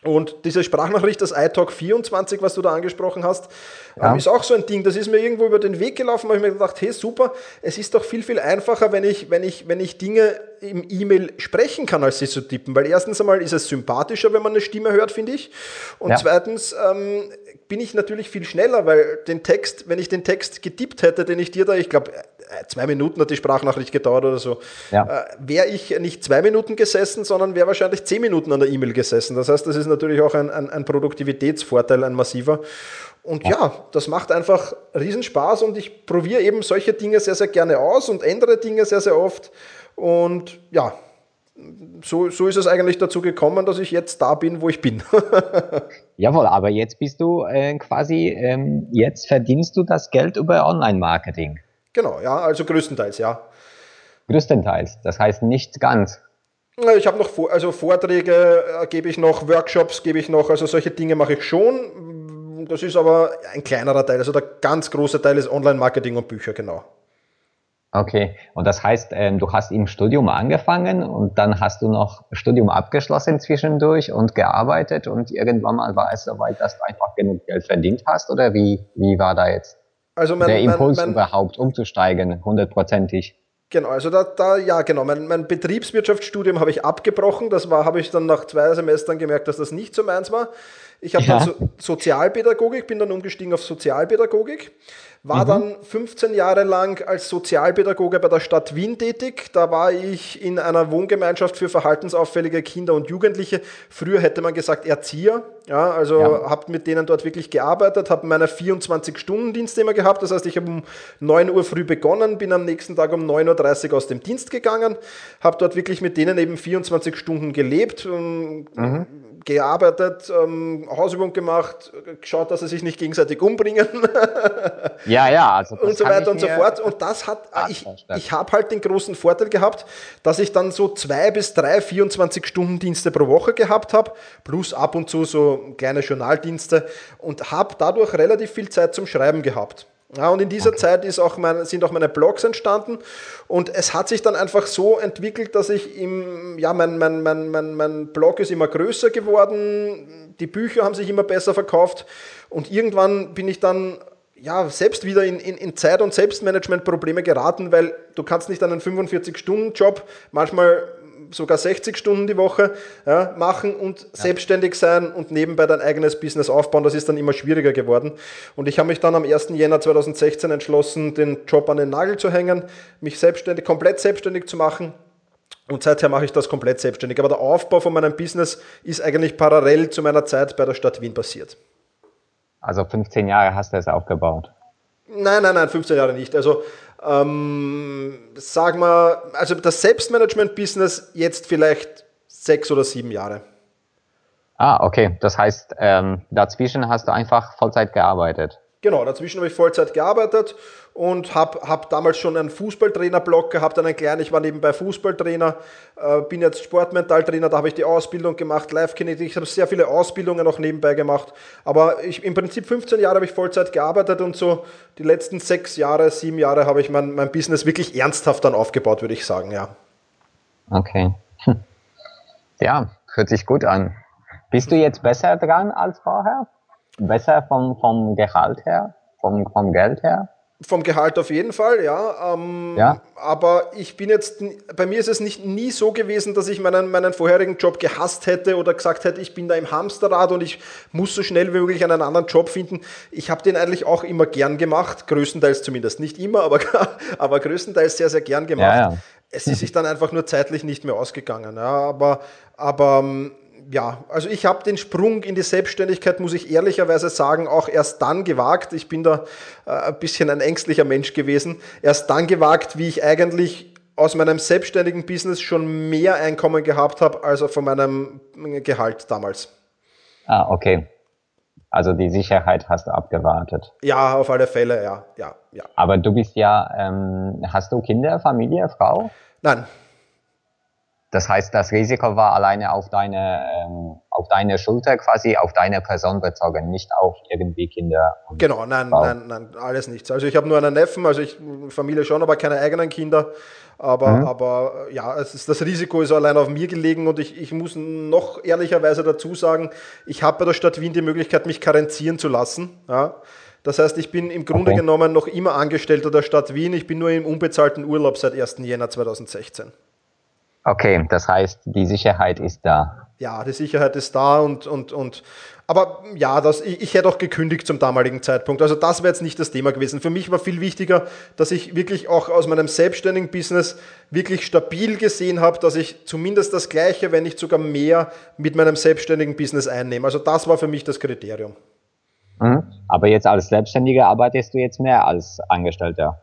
Und diese Sprachnachricht, das iTalk 24, was du da angesprochen hast, ja. ist auch so ein Ding. Das ist mir irgendwo über den Weg gelaufen, weil ich mir gedacht, hey, super, es ist doch viel, viel einfacher, wenn ich, wenn ich, wenn ich Dinge im E-Mail sprechen kann, als sie zu tippen. Weil erstens einmal ist es sympathischer, wenn man eine Stimme hört, finde ich. Und ja. zweitens ähm, bin ich natürlich viel schneller, weil den Text, wenn ich den Text getippt hätte, den ich dir da, ich glaube, zwei Minuten hat die Sprachnachricht gedauert oder so, ja. äh, wäre ich nicht zwei Minuten gesessen, sondern wäre wahrscheinlich zehn Minuten an der E-Mail gesessen. Das heißt, das ist natürlich auch ein, ein, ein Produktivitätsvorteil, ein massiver. Und ja. ja, das macht einfach Riesenspaß und ich probiere eben solche Dinge sehr, sehr gerne aus und ändere Dinge sehr, sehr oft. Und ja, so, so ist es eigentlich dazu gekommen, dass ich jetzt da bin, wo ich bin. Jawohl, aber jetzt bist du äh, quasi, ähm, jetzt verdienst du das Geld über Online-Marketing. Genau, ja, also größtenteils, ja. Größtenteils, das heißt nicht ganz. Ich habe noch also Vorträge äh, gebe ich noch, Workshops gebe ich noch, also solche Dinge mache ich schon. Das ist aber ein kleinerer Teil, also der ganz große Teil ist Online-Marketing und Bücher, genau. Okay, und das heißt, ähm, du hast im Studium angefangen und dann hast du noch Studium abgeschlossen zwischendurch und gearbeitet und irgendwann mal war es soweit, dass du einfach genug Geld verdient hast oder wie, wie war da jetzt also mein, der Impuls mein, mein, überhaupt umzusteigen, hundertprozentig? Genau, also da, da ja genau, mein, mein Betriebswirtschaftsstudium habe ich abgebrochen, das war, habe ich dann nach zwei Semestern gemerkt, dass das nicht so meins war. Ich habe ja. dann so, Sozialpädagogik, bin dann umgestiegen auf Sozialpädagogik war mhm. dann 15 Jahre lang als Sozialpädagoge bei der Stadt Wien tätig. Da war ich in einer Wohngemeinschaft für verhaltensauffällige Kinder und Jugendliche. Früher hätte man gesagt Erzieher. Ja, also ja. habe mit denen dort wirklich gearbeitet, habe meine 24-Stunden-Dienst immer gehabt. Das heißt, ich habe um 9 Uhr früh begonnen, bin am nächsten Tag um 9.30 Uhr aus dem Dienst gegangen, habe dort wirklich mit denen eben 24 Stunden gelebt. Mhm gearbeitet, ähm, Hausübung gemacht, geschaut, dass sie sich nicht gegenseitig umbringen. ja, ja, also und so weiter und so fort. Und das hat, ich, ich habe halt den großen Vorteil gehabt, dass ich dann so zwei bis drei 24-Stunden-Dienste pro Woche gehabt habe, plus ab und zu so kleine Journaldienste und habe dadurch relativ viel Zeit zum Schreiben gehabt. Ja, und in dieser okay. Zeit ist auch mein, sind auch meine Blogs entstanden. Und es hat sich dann einfach so entwickelt, dass ich im, ja, mein, mein, mein, mein, mein Blog ist immer größer geworden, die Bücher haben sich immer besser verkauft. Und irgendwann bin ich dann ja, selbst wieder in, in, in Zeit- und Selbstmanagement-Probleme geraten, weil du kannst nicht einen 45-Stunden-Job, manchmal sogar 60 Stunden die Woche ja, machen und ja. selbstständig sein und nebenbei dein eigenes Business aufbauen. Das ist dann immer schwieriger geworden. Und ich habe mich dann am 1. Jänner 2016 entschlossen, den Job an den Nagel zu hängen, mich selbstständig, komplett selbstständig zu machen. Und seither mache ich das komplett selbstständig. Aber der Aufbau von meinem Business ist eigentlich parallel zu meiner Zeit bei der Stadt Wien passiert. Also 15 Jahre hast du es aufgebaut? Nein, nein, nein, 15 Jahre nicht. Also ähm, sagen wir, also das Selbstmanagement-Business jetzt vielleicht sechs oder sieben Jahre. Ah, okay. Das heißt, ähm, dazwischen hast du einfach Vollzeit gearbeitet. Genau, dazwischen habe ich Vollzeit gearbeitet und habe hab damals schon einen Fußballtrainer-Blog gehabt, einen kleinen, ich war nebenbei Fußballtrainer, äh, bin jetzt Sportmentaltrainer, da habe ich die Ausbildung gemacht, Live-Kinetik, ich habe sehr viele Ausbildungen noch nebenbei gemacht, aber ich, im Prinzip 15 Jahre habe ich Vollzeit gearbeitet und so die letzten sechs Jahre, sieben Jahre habe ich mein, mein Business wirklich ernsthaft dann aufgebaut, würde ich sagen, ja. Okay. Hm. Ja, hört sich gut an. Bist du jetzt besser dran als vorher? Besser vom, vom Gehalt her, vom, vom Geld her? Vom Gehalt auf jeden Fall, ja. Ähm, ja. Aber ich bin jetzt, bei mir ist es nicht nie so gewesen, dass ich meinen, meinen vorherigen Job gehasst hätte oder gesagt hätte, ich bin da im Hamsterrad und ich muss so schnell wie möglich einen anderen Job finden. Ich habe den eigentlich auch immer gern gemacht, größtenteils zumindest. Nicht immer, aber, aber größtenteils sehr, sehr gern gemacht. Ja, ja. Es ist sich dann einfach nur zeitlich nicht mehr ausgegangen. Ja. Aber, aber ähm, ja, also ich habe den Sprung in die Selbstständigkeit, muss ich ehrlicherweise sagen, auch erst dann gewagt. Ich bin da äh, ein bisschen ein ängstlicher Mensch gewesen. Erst dann gewagt, wie ich eigentlich aus meinem selbstständigen Business schon mehr Einkommen gehabt habe, als von meinem Gehalt damals. Ah, okay. Also die Sicherheit hast du abgewartet. Ja, auf alle Fälle, ja, ja, ja. Aber du bist ja, ähm, hast du Kinder, Familie, Frau? Nein, das heißt, das Risiko war alleine auf deine, ähm, auf deine Schulter quasi, auf deine Person bezogen, nicht auf irgendwie Kinder. genau, nein, Frau. nein, nein, alles nichts. Also ich habe nur einen Neffen, also ich Familie schon, aber keine eigenen Kinder. Aber, mhm. aber ja, ist, das Risiko ist allein auf mir gelegen und ich, ich muss noch ehrlicherweise dazu sagen, ich habe bei der Stadt Wien die Möglichkeit, mich karenzieren zu lassen. Ja. Das heißt, ich bin im Grunde okay. genommen noch immer Angestellter der Stadt Wien. Ich bin nur im unbezahlten Urlaub seit 1. Jänner 2016. Okay, das heißt, die Sicherheit ist da. Ja, die Sicherheit ist da und, und, und aber ja, das, ich, ich hätte auch gekündigt zum damaligen Zeitpunkt. Also das wäre jetzt nicht das Thema gewesen. Für mich war viel wichtiger, dass ich wirklich auch aus meinem selbstständigen Business wirklich stabil gesehen habe, dass ich zumindest das Gleiche, wenn nicht sogar mehr mit meinem selbstständigen Business einnehme. Also das war für mich das Kriterium. Mhm. Aber jetzt als Selbstständiger arbeitest du jetzt mehr als Angestellter.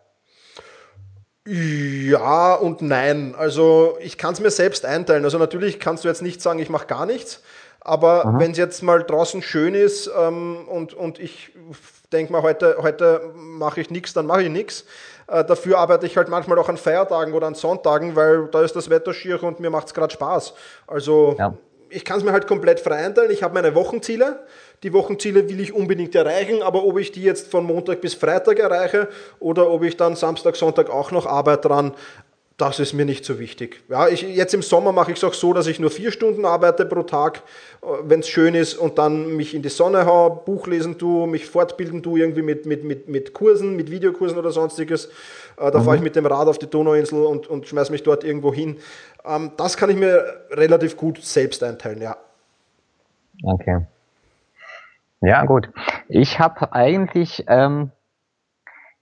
Ja und nein. Also ich kann es mir selbst einteilen. Also natürlich kannst du jetzt nicht sagen, ich mache gar nichts. Aber wenn es jetzt mal draußen schön ist ähm, und, und ich denke mal, heute, heute mache ich nichts, dann mache ich nichts. Äh, dafür arbeite ich halt manchmal auch an Feiertagen oder an Sonntagen, weil da ist das Wetter schier und mir macht es gerade Spaß. Also ja. ich kann es mir halt komplett frei einteilen. Ich habe meine Wochenziele die Wochenziele will ich unbedingt erreichen, aber ob ich die jetzt von Montag bis Freitag erreiche oder ob ich dann Samstag, Sonntag auch noch arbeite dran, das ist mir nicht so wichtig. Ja, ich, jetzt im Sommer mache ich es auch so, dass ich nur vier Stunden arbeite pro Tag, äh, wenn es schön ist, und dann mich in die Sonne hau, Buch lesen tue, mich fortbilden tue, irgendwie mit, mit, mit, mit Kursen, mit Videokursen oder sonstiges. Äh, da mhm. fahre ich mit dem Rad auf die Donauinsel und, und schmeiße mich dort irgendwo hin. Ähm, das kann ich mir relativ gut selbst einteilen, ja. Okay. Ja, gut. Ich habe eigentlich, ähm,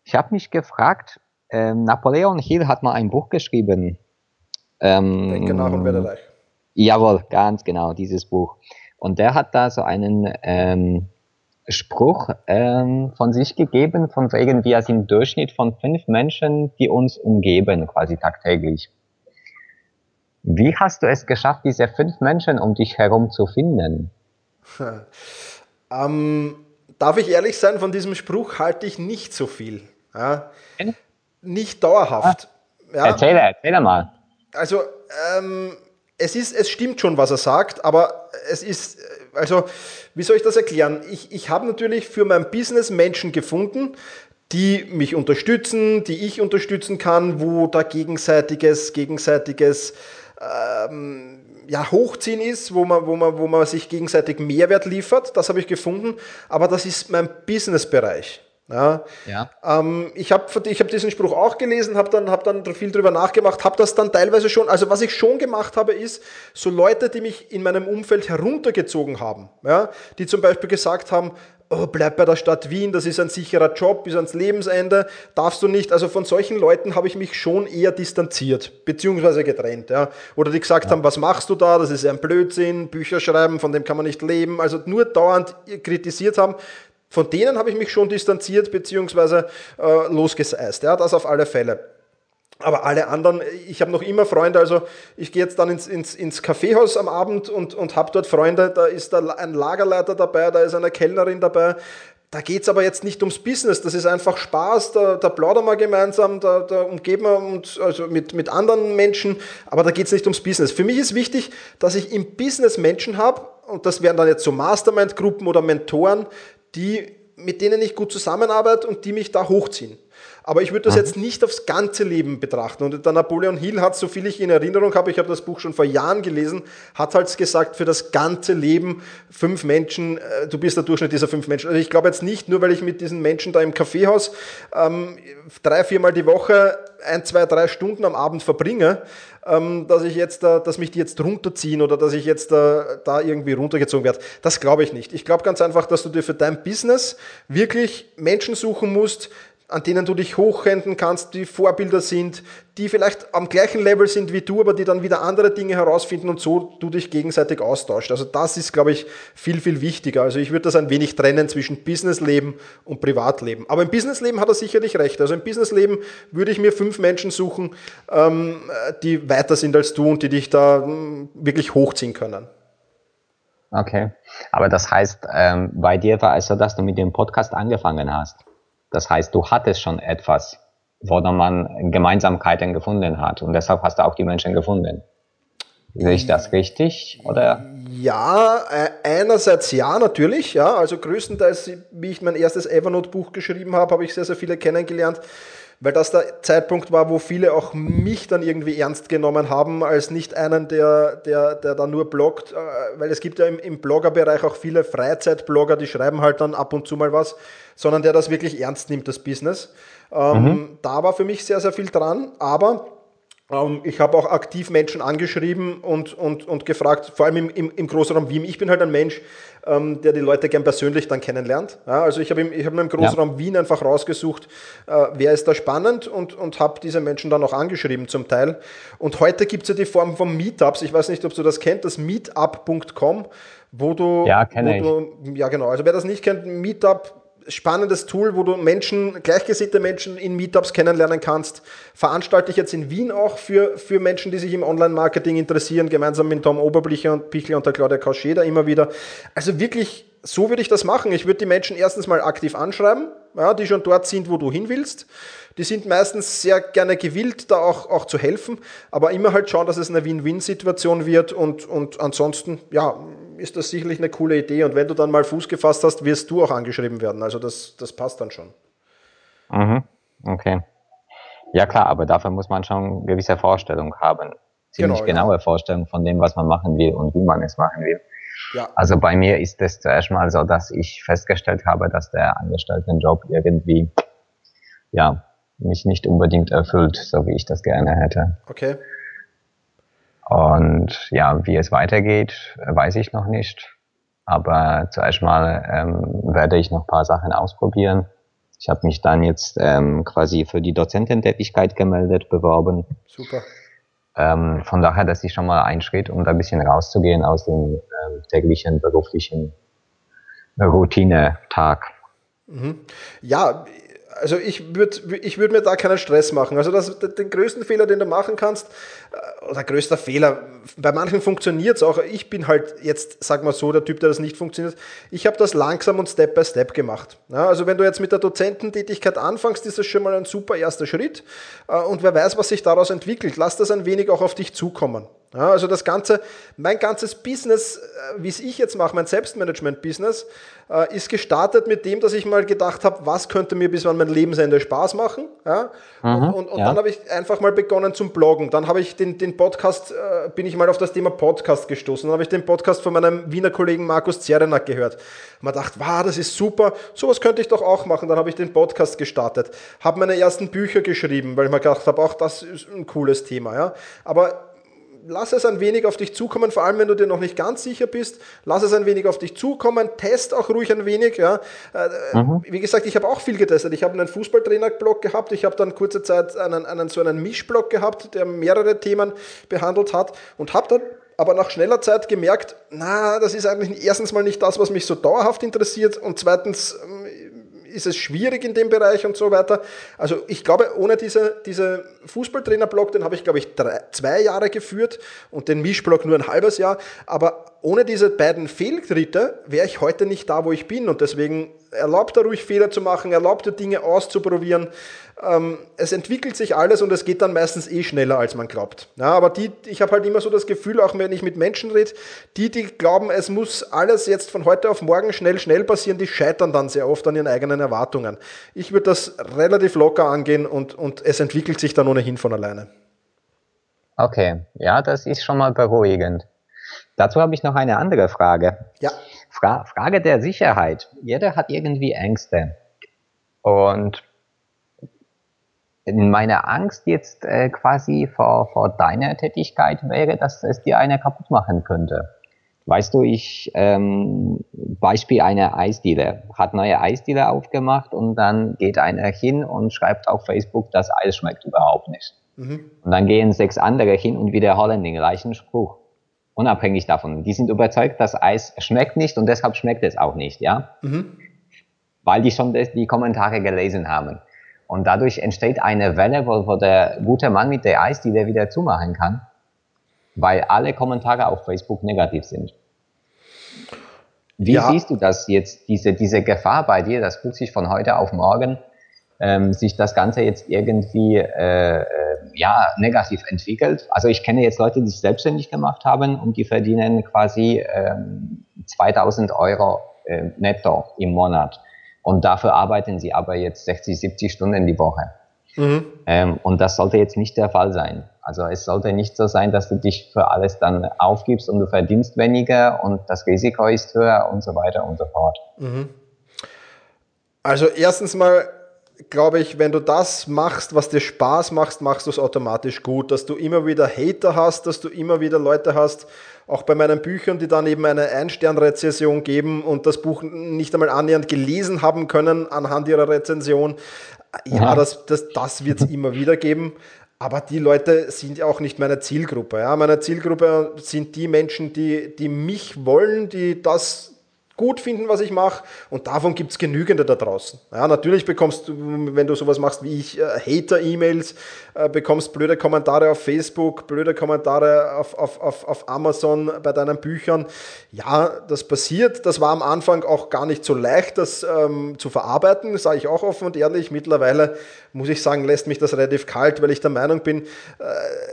ich habe mich gefragt, ähm, Napoleon Hill hat mal ein Buch geschrieben. Ähm, Denke nach und werde reich. Jawohl, ganz genau, dieses Buch. Und der hat da so einen ähm, Spruch ähm, von sich gegeben, von wegen, wir sind im Durchschnitt von fünf Menschen, die uns umgeben, quasi tagtäglich. Wie hast du es geschafft, diese fünf Menschen um dich herum zu finden? ähm, darf ich ehrlich sein, von diesem Spruch halte ich nicht so viel. Ja? Nicht dauerhaft. Ah, ja? Erzähl, erzähl mal. Also, ähm, es, ist, es stimmt schon, was er sagt, aber es ist, also, wie soll ich das erklären? Ich, ich habe natürlich für mein Business Menschen gefunden, die mich unterstützen, die ich unterstützen kann, wo da gegenseitiges, gegenseitiges ähm, ja, Hochziehen ist, wo man, wo, man, wo man sich gegenseitig Mehrwert liefert. Das habe ich gefunden. Aber das ist mein Businessbereich. Ja. ja. Ähm, ich habe ich hab diesen Spruch auch gelesen, habe dann, hab dann viel drüber nachgemacht, habe das dann teilweise schon, also was ich schon gemacht habe, ist, so Leute, die mich in meinem Umfeld heruntergezogen haben, ja, die zum Beispiel gesagt haben, oh, bleib bei der Stadt Wien, das ist ein sicherer Job bis ans Lebensende, darfst du nicht. Also von solchen Leuten habe ich mich schon eher distanziert, beziehungsweise getrennt. Ja. Oder die gesagt ja. haben, was machst du da, das ist ein Blödsinn, Bücher schreiben, von dem kann man nicht leben. Also nur dauernd kritisiert haben. Von denen habe ich mich schon distanziert, beziehungsweise äh, losgeseist. Ja, das auf alle Fälle. Aber alle anderen, ich habe noch immer Freunde, also ich gehe jetzt dann ins, ins, ins Kaffeehaus am Abend und, und habe dort Freunde, da ist da ein Lagerleiter dabei, da ist eine Kellnerin dabei. Da geht es aber jetzt nicht ums Business, das ist einfach Spaß, da, da plaudern wir gemeinsam, da, da umgeben wir uns also mit, mit anderen Menschen, aber da geht es nicht ums Business. Für mich ist wichtig, dass ich im Business Menschen habe, und das wären dann jetzt so Mastermind-Gruppen oder Mentoren, die, mit denen ich gut zusammenarbeite und die mich da hochziehen. Aber ich würde das mhm. jetzt nicht aufs ganze Leben betrachten. Und der Napoleon Hill hat, so viel ich in Erinnerung habe, ich habe das Buch schon vor Jahren gelesen, hat halt gesagt, für das ganze Leben fünf Menschen, äh, du bist der Durchschnitt dieser fünf Menschen. Also ich glaube jetzt nicht, nur weil ich mit diesen Menschen da im Kaffeehaus ähm, drei, viermal die Woche ein, zwei, drei Stunden am Abend verbringe, ähm, dass ich jetzt, äh, dass mich die jetzt runterziehen oder dass ich jetzt äh, da irgendwie runtergezogen werde. Das glaube ich nicht. Ich glaube ganz einfach, dass du dir für dein Business wirklich Menschen suchen musst, an denen du dich hochhänden kannst, die Vorbilder sind, die vielleicht am gleichen Level sind wie du, aber die dann wieder andere Dinge herausfinden und so du dich gegenseitig austauscht. Also das ist, glaube ich, viel, viel wichtiger. Also ich würde das ein wenig trennen zwischen Businessleben und Privatleben. Aber im Businessleben hat er sicherlich recht. Also im Businessleben würde ich mir fünf Menschen suchen, ähm, die weiter sind als du und die dich da hm, wirklich hochziehen können. Okay, aber das heißt, ähm, bei dir war es so, dass du mit dem Podcast angefangen hast. Das heißt, du hattest schon etwas, wo man Gemeinsamkeiten gefunden hat und deshalb hast du auch die Menschen gefunden. Sehe ich das richtig? Oder? Ja, äh, einerseits ja, natürlich. Ja, also größtenteils, wie ich mein erstes Evernote-Buch geschrieben habe, habe ich sehr, sehr viele kennengelernt, weil das der Zeitpunkt war, wo viele auch mich dann irgendwie ernst genommen haben, als nicht einen, der, der, der da nur bloggt, äh, weil es gibt ja im, im Bloggerbereich auch viele Freizeitblogger, die schreiben halt dann ab und zu mal was sondern der das wirklich ernst nimmt, das Business. Ähm, mhm. Da war für mich sehr, sehr viel dran, aber ähm, ich habe auch aktiv Menschen angeschrieben und, und, und gefragt, vor allem im, im, im Großraum Wien. Ich bin halt ein Mensch, ähm, der die Leute gern persönlich dann kennenlernt. Ja, also ich habe ich hab im Großraum ja. Wien einfach rausgesucht, äh, wer ist da spannend und, und habe diese Menschen dann auch angeschrieben zum Teil. Und heute gibt es ja die Form von Meetups. Ich weiß nicht, ob du das kennst, das meetup.com, wo du... Ja, kenne ich. Du, ja, genau. Also wer das nicht kennt, Meetup spannendes Tool, wo du Menschen, gleichgesinnte Menschen in Meetups kennenlernen kannst. Veranstalte ich jetzt in Wien auch für, für Menschen, die sich im Online-Marketing interessieren, gemeinsam mit Tom Oberblicher und Pichler und der Claudia Kauscheder immer wieder. Also wirklich, so würde ich das machen. Ich würde die Menschen erstens mal aktiv anschreiben, ja, die schon dort sind, wo du hin willst. Die sind meistens sehr gerne gewillt, da auch, auch zu helfen, aber immer halt schauen, dass es eine Win-Win-Situation wird und, und ansonsten, ja, ist das sicherlich eine coole Idee. Und wenn du dann mal Fuß gefasst hast, wirst du auch angeschrieben werden. Also das, das passt dann schon. Mhm. Okay. Ja klar, aber dafür muss man schon gewisse Vorstellung haben. Ziemlich genau, genaue ja. Vorstellung von dem, was man machen will und wie man es machen will. Ja. Also bei mir ist es zuerst mal so, dass ich festgestellt habe, dass der Angestelltenjob irgendwie, ja, mich nicht unbedingt erfüllt, so wie ich das gerne hätte. Okay. Und ja, wie es weitergeht, weiß ich noch nicht. Aber zuerst mal ähm, werde ich noch ein paar Sachen ausprobieren. Ich habe mich dann jetzt ähm, quasi für die Dozententätigkeit gemeldet, beworben. Super. Ähm, von daher, dass ich schon mal einen Schritt, um da ein bisschen rauszugehen aus dem ähm, täglichen beruflichen Routine-Tag. Mhm. Ja, also ich würde ich würd mir da keinen Stress machen. Also das, den größten Fehler, den du machen kannst, äh, oder größter Fehler, bei manchen funktioniert es auch. Ich bin halt jetzt, sag mal so, der Typ, der das nicht funktioniert. Ich habe das langsam und Step by Step gemacht. Ja, also wenn du jetzt mit der Dozententätigkeit anfängst, ist das schon mal ein super erster Schritt. Äh, und wer weiß, was sich daraus entwickelt. Lass das ein wenig auch auf dich zukommen. Ja, also das ganze, mein ganzes Business, äh, wie es ich jetzt mache, mein Selbstmanagement-Business, äh, ist gestartet mit dem, dass ich mal gedacht habe, was könnte mir bis an mein Lebensende Spaß machen. Ja? Mhm, und, und, und ja. dann habe ich einfach mal begonnen zum Bloggen. Dann habe ich den, den Podcast, äh, bin ich mal auf das Thema Podcast gestoßen. Dann habe ich den Podcast von meinem Wiener Kollegen Markus Zerenak gehört. Man dachte, wow, das ist super, sowas könnte ich doch auch machen. Dann habe ich den Podcast gestartet, habe meine ersten Bücher geschrieben, weil ich mir gedacht habe, auch das ist ein cooles Thema. Ja? Aber lass es ein wenig auf dich zukommen, vor allem wenn du dir noch nicht ganz sicher bist, lass es ein wenig auf dich zukommen, test auch ruhig ein wenig. Ja. Äh, mhm. Wie gesagt, ich habe auch viel getestet. Ich habe einen Fußballtrainer-Blog gehabt, ich habe dann kurze Zeit einen, einen, so einen Mischblog gehabt, der mehrere Themen behandelt hat und habe dann aber nach schneller Zeit gemerkt, na, das ist eigentlich erstens mal nicht das, was mich so dauerhaft interessiert und zweitens ist es schwierig in dem Bereich und so weiter. Also ich glaube, ohne diese, diese Fußballtrainer-Blog, den habe ich, glaube ich, drei, zwei Jahre geführt und den Mischblog nur ein halbes Jahr. Aber ohne diese beiden Fehltritte wäre ich heute nicht da, wo ich bin. Und deswegen erlaubt er ruhig Fehler zu machen, erlaubt er Dinge auszuprobieren. Ähm, es entwickelt sich alles und es geht dann meistens eh schneller, als man glaubt. Ja, aber die, ich habe halt immer so das Gefühl, auch wenn ich mit Menschen rede, die, die glauben, es muss alles jetzt von heute auf morgen schnell, schnell passieren, die scheitern dann sehr oft an ihren eigenen Erwartungen. Ich würde das relativ locker angehen und, und es entwickelt sich dann ohnehin von alleine. Okay, ja, das ist schon mal beruhigend. Dazu habe ich noch eine andere Frage. Ja. Fra Frage der Sicherheit. Jeder hat irgendwie Ängste. Und meine Angst jetzt äh, quasi vor, vor deiner Tätigkeit wäre, dass es dir einer kaputt machen könnte. Weißt du, ich, ähm, Beispiel einer Eisdiele, hat neue Eisdiele aufgemacht und dann geht einer hin und schreibt auf Facebook, das Eis schmeckt überhaupt nicht. Mhm. Und dann gehen sechs andere hin und wiederholen den gleichen Spruch unabhängig davon. Die sind überzeugt, das Eis schmeckt nicht und deshalb schmeckt es auch nicht, ja? Mhm. Weil die schon die Kommentare gelesen haben. Und dadurch entsteht eine Welle, wo, wo der gute Mann mit der Eis, die der wieder zumachen kann, weil alle Kommentare auf Facebook negativ sind. Wie ja. siehst du das jetzt, diese, diese Gefahr bei dir, dass plötzlich von heute auf morgen ähm, sich das Ganze jetzt irgendwie äh, äh ja, negativ entwickelt. Also ich kenne jetzt Leute, die sich selbstständig gemacht haben und die verdienen quasi ähm, 2000 Euro äh, netto im Monat. Und dafür arbeiten sie aber jetzt 60, 70 Stunden die Woche. Mhm. Ähm, und das sollte jetzt nicht der Fall sein. Also es sollte nicht so sein, dass du dich für alles dann aufgibst und du verdienst weniger und das Risiko ist höher und so weiter und so fort. Mhm. Also erstens mal glaube ich, wenn du das machst, was dir Spaß macht, machst du es automatisch gut. Dass du immer wieder Hater hast, dass du immer wieder Leute hast, auch bei meinen Büchern, die dann eben eine Ein-Stern-Rezession geben und das Buch nicht einmal annähernd gelesen haben können anhand ihrer Rezension. Ja, ja. das, das, das wird es immer wieder geben. Aber die Leute sind ja auch nicht meine Zielgruppe. Ja. Meine Zielgruppe sind die Menschen, die, die mich wollen, die das gut finden, was ich mache. Und davon gibt es genügende da draußen. Ja, natürlich bekommst du, wenn du sowas machst wie ich, äh, Hater-E-Mails, äh, bekommst blöde Kommentare auf Facebook, blöde Kommentare auf, auf, auf, auf Amazon bei deinen Büchern. Ja, das passiert. Das war am Anfang auch gar nicht so leicht, das ähm, zu verarbeiten, sage ich auch offen und ehrlich. Mittlerweile muss ich sagen, lässt mich das relativ kalt, weil ich der Meinung bin, äh,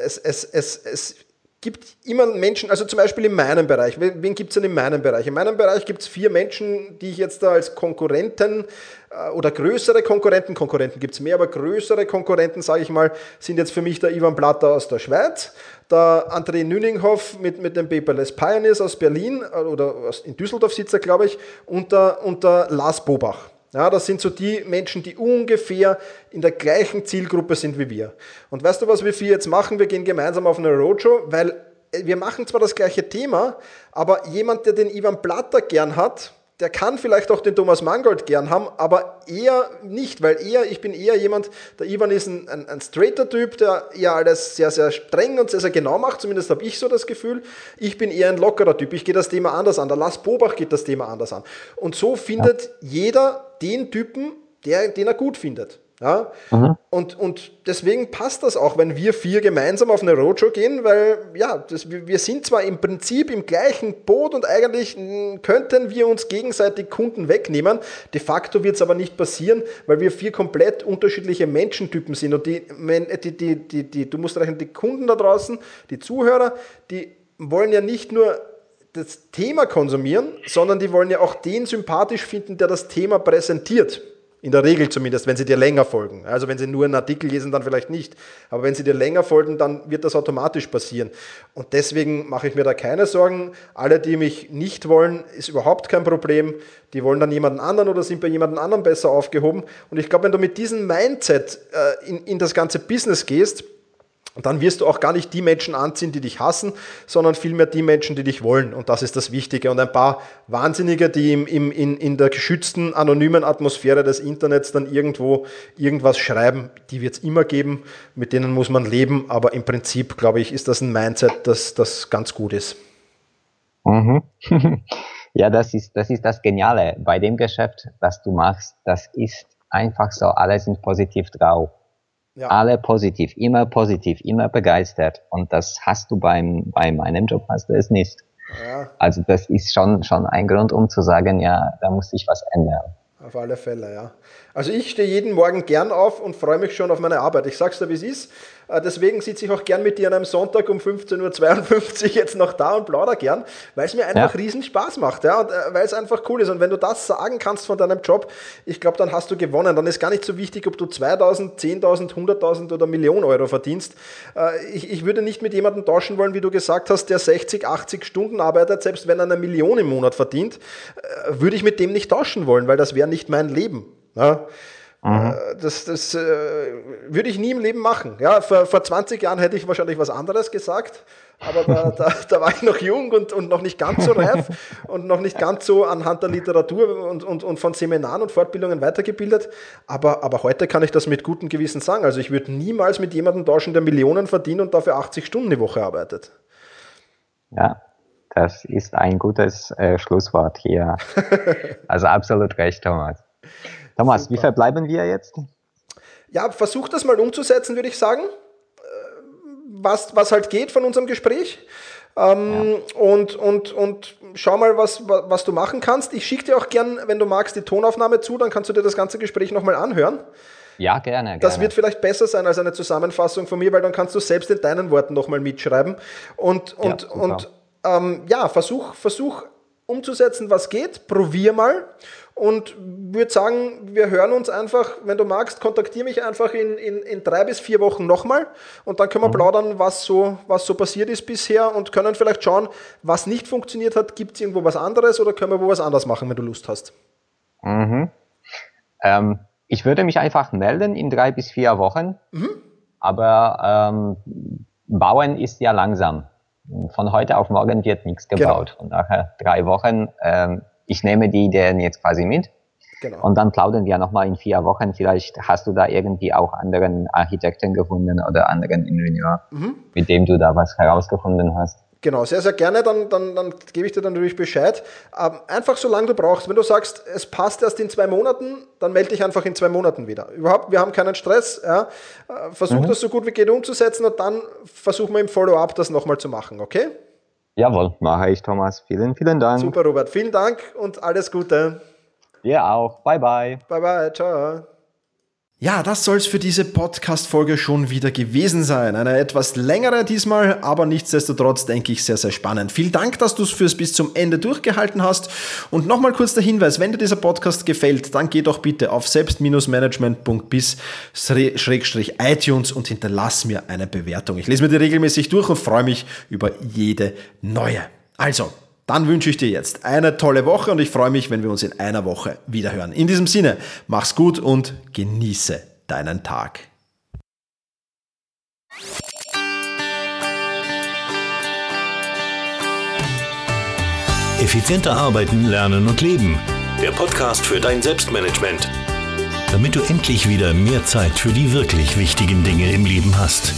es, es, es, es gibt immer Menschen, also zum Beispiel in meinem Bereich, wen gibt es denn in meinem Bereich? In meinem Bereich gibt es vier Menschen, die ich jetzt da als Konkurrenten äh, oder größere Konkurrenten, Konkurrenten gibt es mehr, aber größere Konkurrenten, sage ich mal, sind jetzt für mich der Ivan Platter aus der Schweiz, der André Nüninghoff mit, mit dem Paperless Pioneers aus Berlin äh, oder in Düsseldorf sitzt er, glaube ich, und der, und der Lars Bobach. Ja, das sind so die Menschen, die ungefähr in der gleichen Zielgruppe sind wie wir. Und weißt du, was wir vier jetzt machen? Wir gehen gemeinsam auf eine Roadshow, weil äh, wir machen zwar das gleiche Thema, aber jemand, der den Ivan Platter gern hat, der kann vielleicht auch den Thomas Mangold gern haben, aber eher nicht, weil eher, ich bin eher jemand, der Ivan ist ein, ein, ein straighter Typ, der eher alles sehr, sehr streng und sehr, sehr genau macht, zumindest habe ich so das Gefühl. Ich bin eher ein lockerer Typ, ich gehe das Thema anders an. Der Lars Bobach geht das Thema anders an. Und so findet jeder den Typen, der, den er gut findet. Ja? Mhm. Und, und deswegen passt das auch, wenn wir vier gemeinsam auf eine Roadshow gehen, weil ja, das, wir sind zwar im Prinzip im gleichen Boot und eigentlich könnten wir uns gegenseitig Kunden wegnehmen. De facto wird es aber nicht passieren, weil wir vier komplett unterschiedliche Menschentypen sind. Und die, die, die, die, die, du musst rechnen, die Kunden da draußen, die Zuhörer, die wollen ja nicht nur das Thema konsumieren, sondern die wollen ja auch den sympathisch finden, der das Thema präsentiert. In der Regel zumindest, wenn sie dir länger folgen. Also wenn sie nur einen Artikel lesen, dann vielleicht nicht. Aber wenn sie dir länger folgen, dann wird das automatisch passieren. Und deswegen mache ich mir da keine Sorgen. Alle, die mich nicht wollen, ist überhaupt kein Problem. Die wollen dann jemanden anderen oder sind bei jemandem anderen besser aufgehoben. Und ich glaube, wenn du mit diesem Mindset äh, in, in das ganze Business gehst, und dann wirst du auch gar nicht die Menschen anziehen, die dich hassen, sondern vielmehr die Menschen, die dich wollen. Und das ist das Wichtige. Und ein paar Wahnsinnige, die im, im, in, in der geschützten, anonymen Atmosphäre des Internets dann irgendwo irgendwas schreiben, die wird es immer geben. Mit denen muss man leben. Aber im Prinzip, glaube ich, ist das ein Mindset, das, das ganz gut ist. Mhm. ja, das ist, das ist das Geniale bei dem Geschäft, das du machst. Das ist einfach so, alle sind positiv drauf. Ja. Alle positiv, immer positiv, immer begeistert. Und das hast du beim, bei meinem Job hast du es nicht. Ja. Also das ist schon, schon ein Grund, um zu sagen, ja, da muss sich was ändern. Auf alle Fälle, ja. Also ich stehe jeden Morgen gern auf und freue mich schon auf meine Arbeit. Ich sag's dir, wie es ist. Äh, deswegen sitze ich auch gern mit dir an einem Sonntag um 15.52 Uhr jetzt noch da und plauder gern, weil es mir einfach ja. riesen Spaß macht, ja, und äh, weil es einfach cool ist. Und wenn du das sagen kannst von deinem Job, ich glaube, dann hast du gewonnen. Dann ist gar nicht so wichtig, ob du 2.000, 10.000, 100.000 oder Millionen Euro verdienst. Äh, ich, ich würde nicht mit jemandem tauschen wollen, wie du gesagt hast, der 60, 80 Stunden arbeitet, selbst wenn er eine Million im Monat verdient, würde ich mit dem nicht tauschen wollen, weil das wäre nicht mein Leben. Ja. Mhm. Äh, das, das äh, würde ich nie im Leben machen. Ja, vor, vor 20 Jahren hätte ich wahrscheinlich was anderes gesagt, aber da, da, da war ich noch jung und, und noch nicht ganz so reif und noch nicht ganz so anhand der Literatur und, und, und von Seminaren und Fortbildungen weitergebildet. Aber, aber heute kann ich das mit gutem Gewissen sagen. Also ich würde niemals mit jemandem tauschen, der Millionen verdient und dafür 80 Stunden die Woche arbeitet. Ja, das ist ein gutes äh, Schlusswort hier. Also absolut recht, Thomas. Thomas, Super. wie verbleiben wir jetzt? Ja, versuch das mal umzusetzen, würde ich sagen. Äh, was, was halt geht von unserem Gespräch. Ähm, ja. und, und, und schau mal, was, was du machen kannst. Ich schicke dir auch gern, wenn du magst, die Tonaufnahme zu, dann kannst du dir das ganze Gespräch nochmal anhören. Ja, gerne, gerne. Das wird vielleicht besser sein als eine Zusammenfassung von mir, weil dann kannst du selbst in deinen Worten nochmal mitschreiben. Und, und, ja, und ähm, ja, versuch, versuch umzusetzen, was geht. Probier mal und würde sagen, wir hören uns einfach, wenn du magst, kontaktiere mich einfach in, in, in drei bis vier Wochen nochmal und dann können wir mhm. plaudern, was so, was so passiert ist bisher und können vielleicht schauen, was nicht funktioniert hat. Gibt es irgendwo was anderes oder können wir wo was anderes machen, wenn du Lust hast? Mhm. Ähm, ich würde mich einfach melden in drei bis vier Wochen, mhm. aber ähm, bauen ist ja langsam. Von heute auf morgen wird nichts genau. gebaut. Genau. Von daher drei Wochen ähm, ich nehme die Ideen jetzt quasi mit. Genau. Und dann plaudern wir nochmal in vier Wochen. Vielleicht hast du da irgendwie auch anderen Architekten gefunden oder anderen Ingenieur, mhm. mit dem du da was herausgefunden hast. Genau, sehr, sehr gerne. Dann, dann, dann gebe ich dir dann natürlich Bescheid. Ähm, einfach so lange du brauchst. Wenn du sagst, es passt erst in zwei Monaten, dann melde dich einfach in zwei Monaten wieder. Überhaupt, wir haben keinen Stress. Ja. Äh, versuch mhm. das so gut wie geht umzusetzen und dann versuchen wir im Follow-up das nochmal zu machen, okay? Jawohl, mache ich, Thomas. Vielen, vielen Dank. Super, Robert. Vielen Dank und alles Gute. Dir auch. Bye, bye. Bye, bye. Ciao. Ja, das soll es für diese Podcast-Folge schon wieder gewesen sein. Eine etwas längere diesmal, aber nichtsdestotrotz denke ich sehr, sehr spannend. Vielen Dank, dass du es fürs bis zum Ende durchgehalten hast. Und nochmal kurz der Hinweis, wenn dir dieser Podcast gefällt, dann geh doch bitte auf selbst-management.bis-iTunes und hinterlass mir eine Bewertung. Ich lese mir die regelmäßig durch und freue mich über jede neue. Also, dann wünsche ich dir jetzt eine tolle Woche und ich freue mich, wenn wir uns in einer Woche wiederhören. In diesem Sinne, mach's gut und genieße deinen Tag. Effizienter arbeiten, lernen und leben. Der Podcast für dein Selbstmanagement. Damit du endlich wieder mehr Zeit für die wirklich wichtigen Dinge im Leben hast.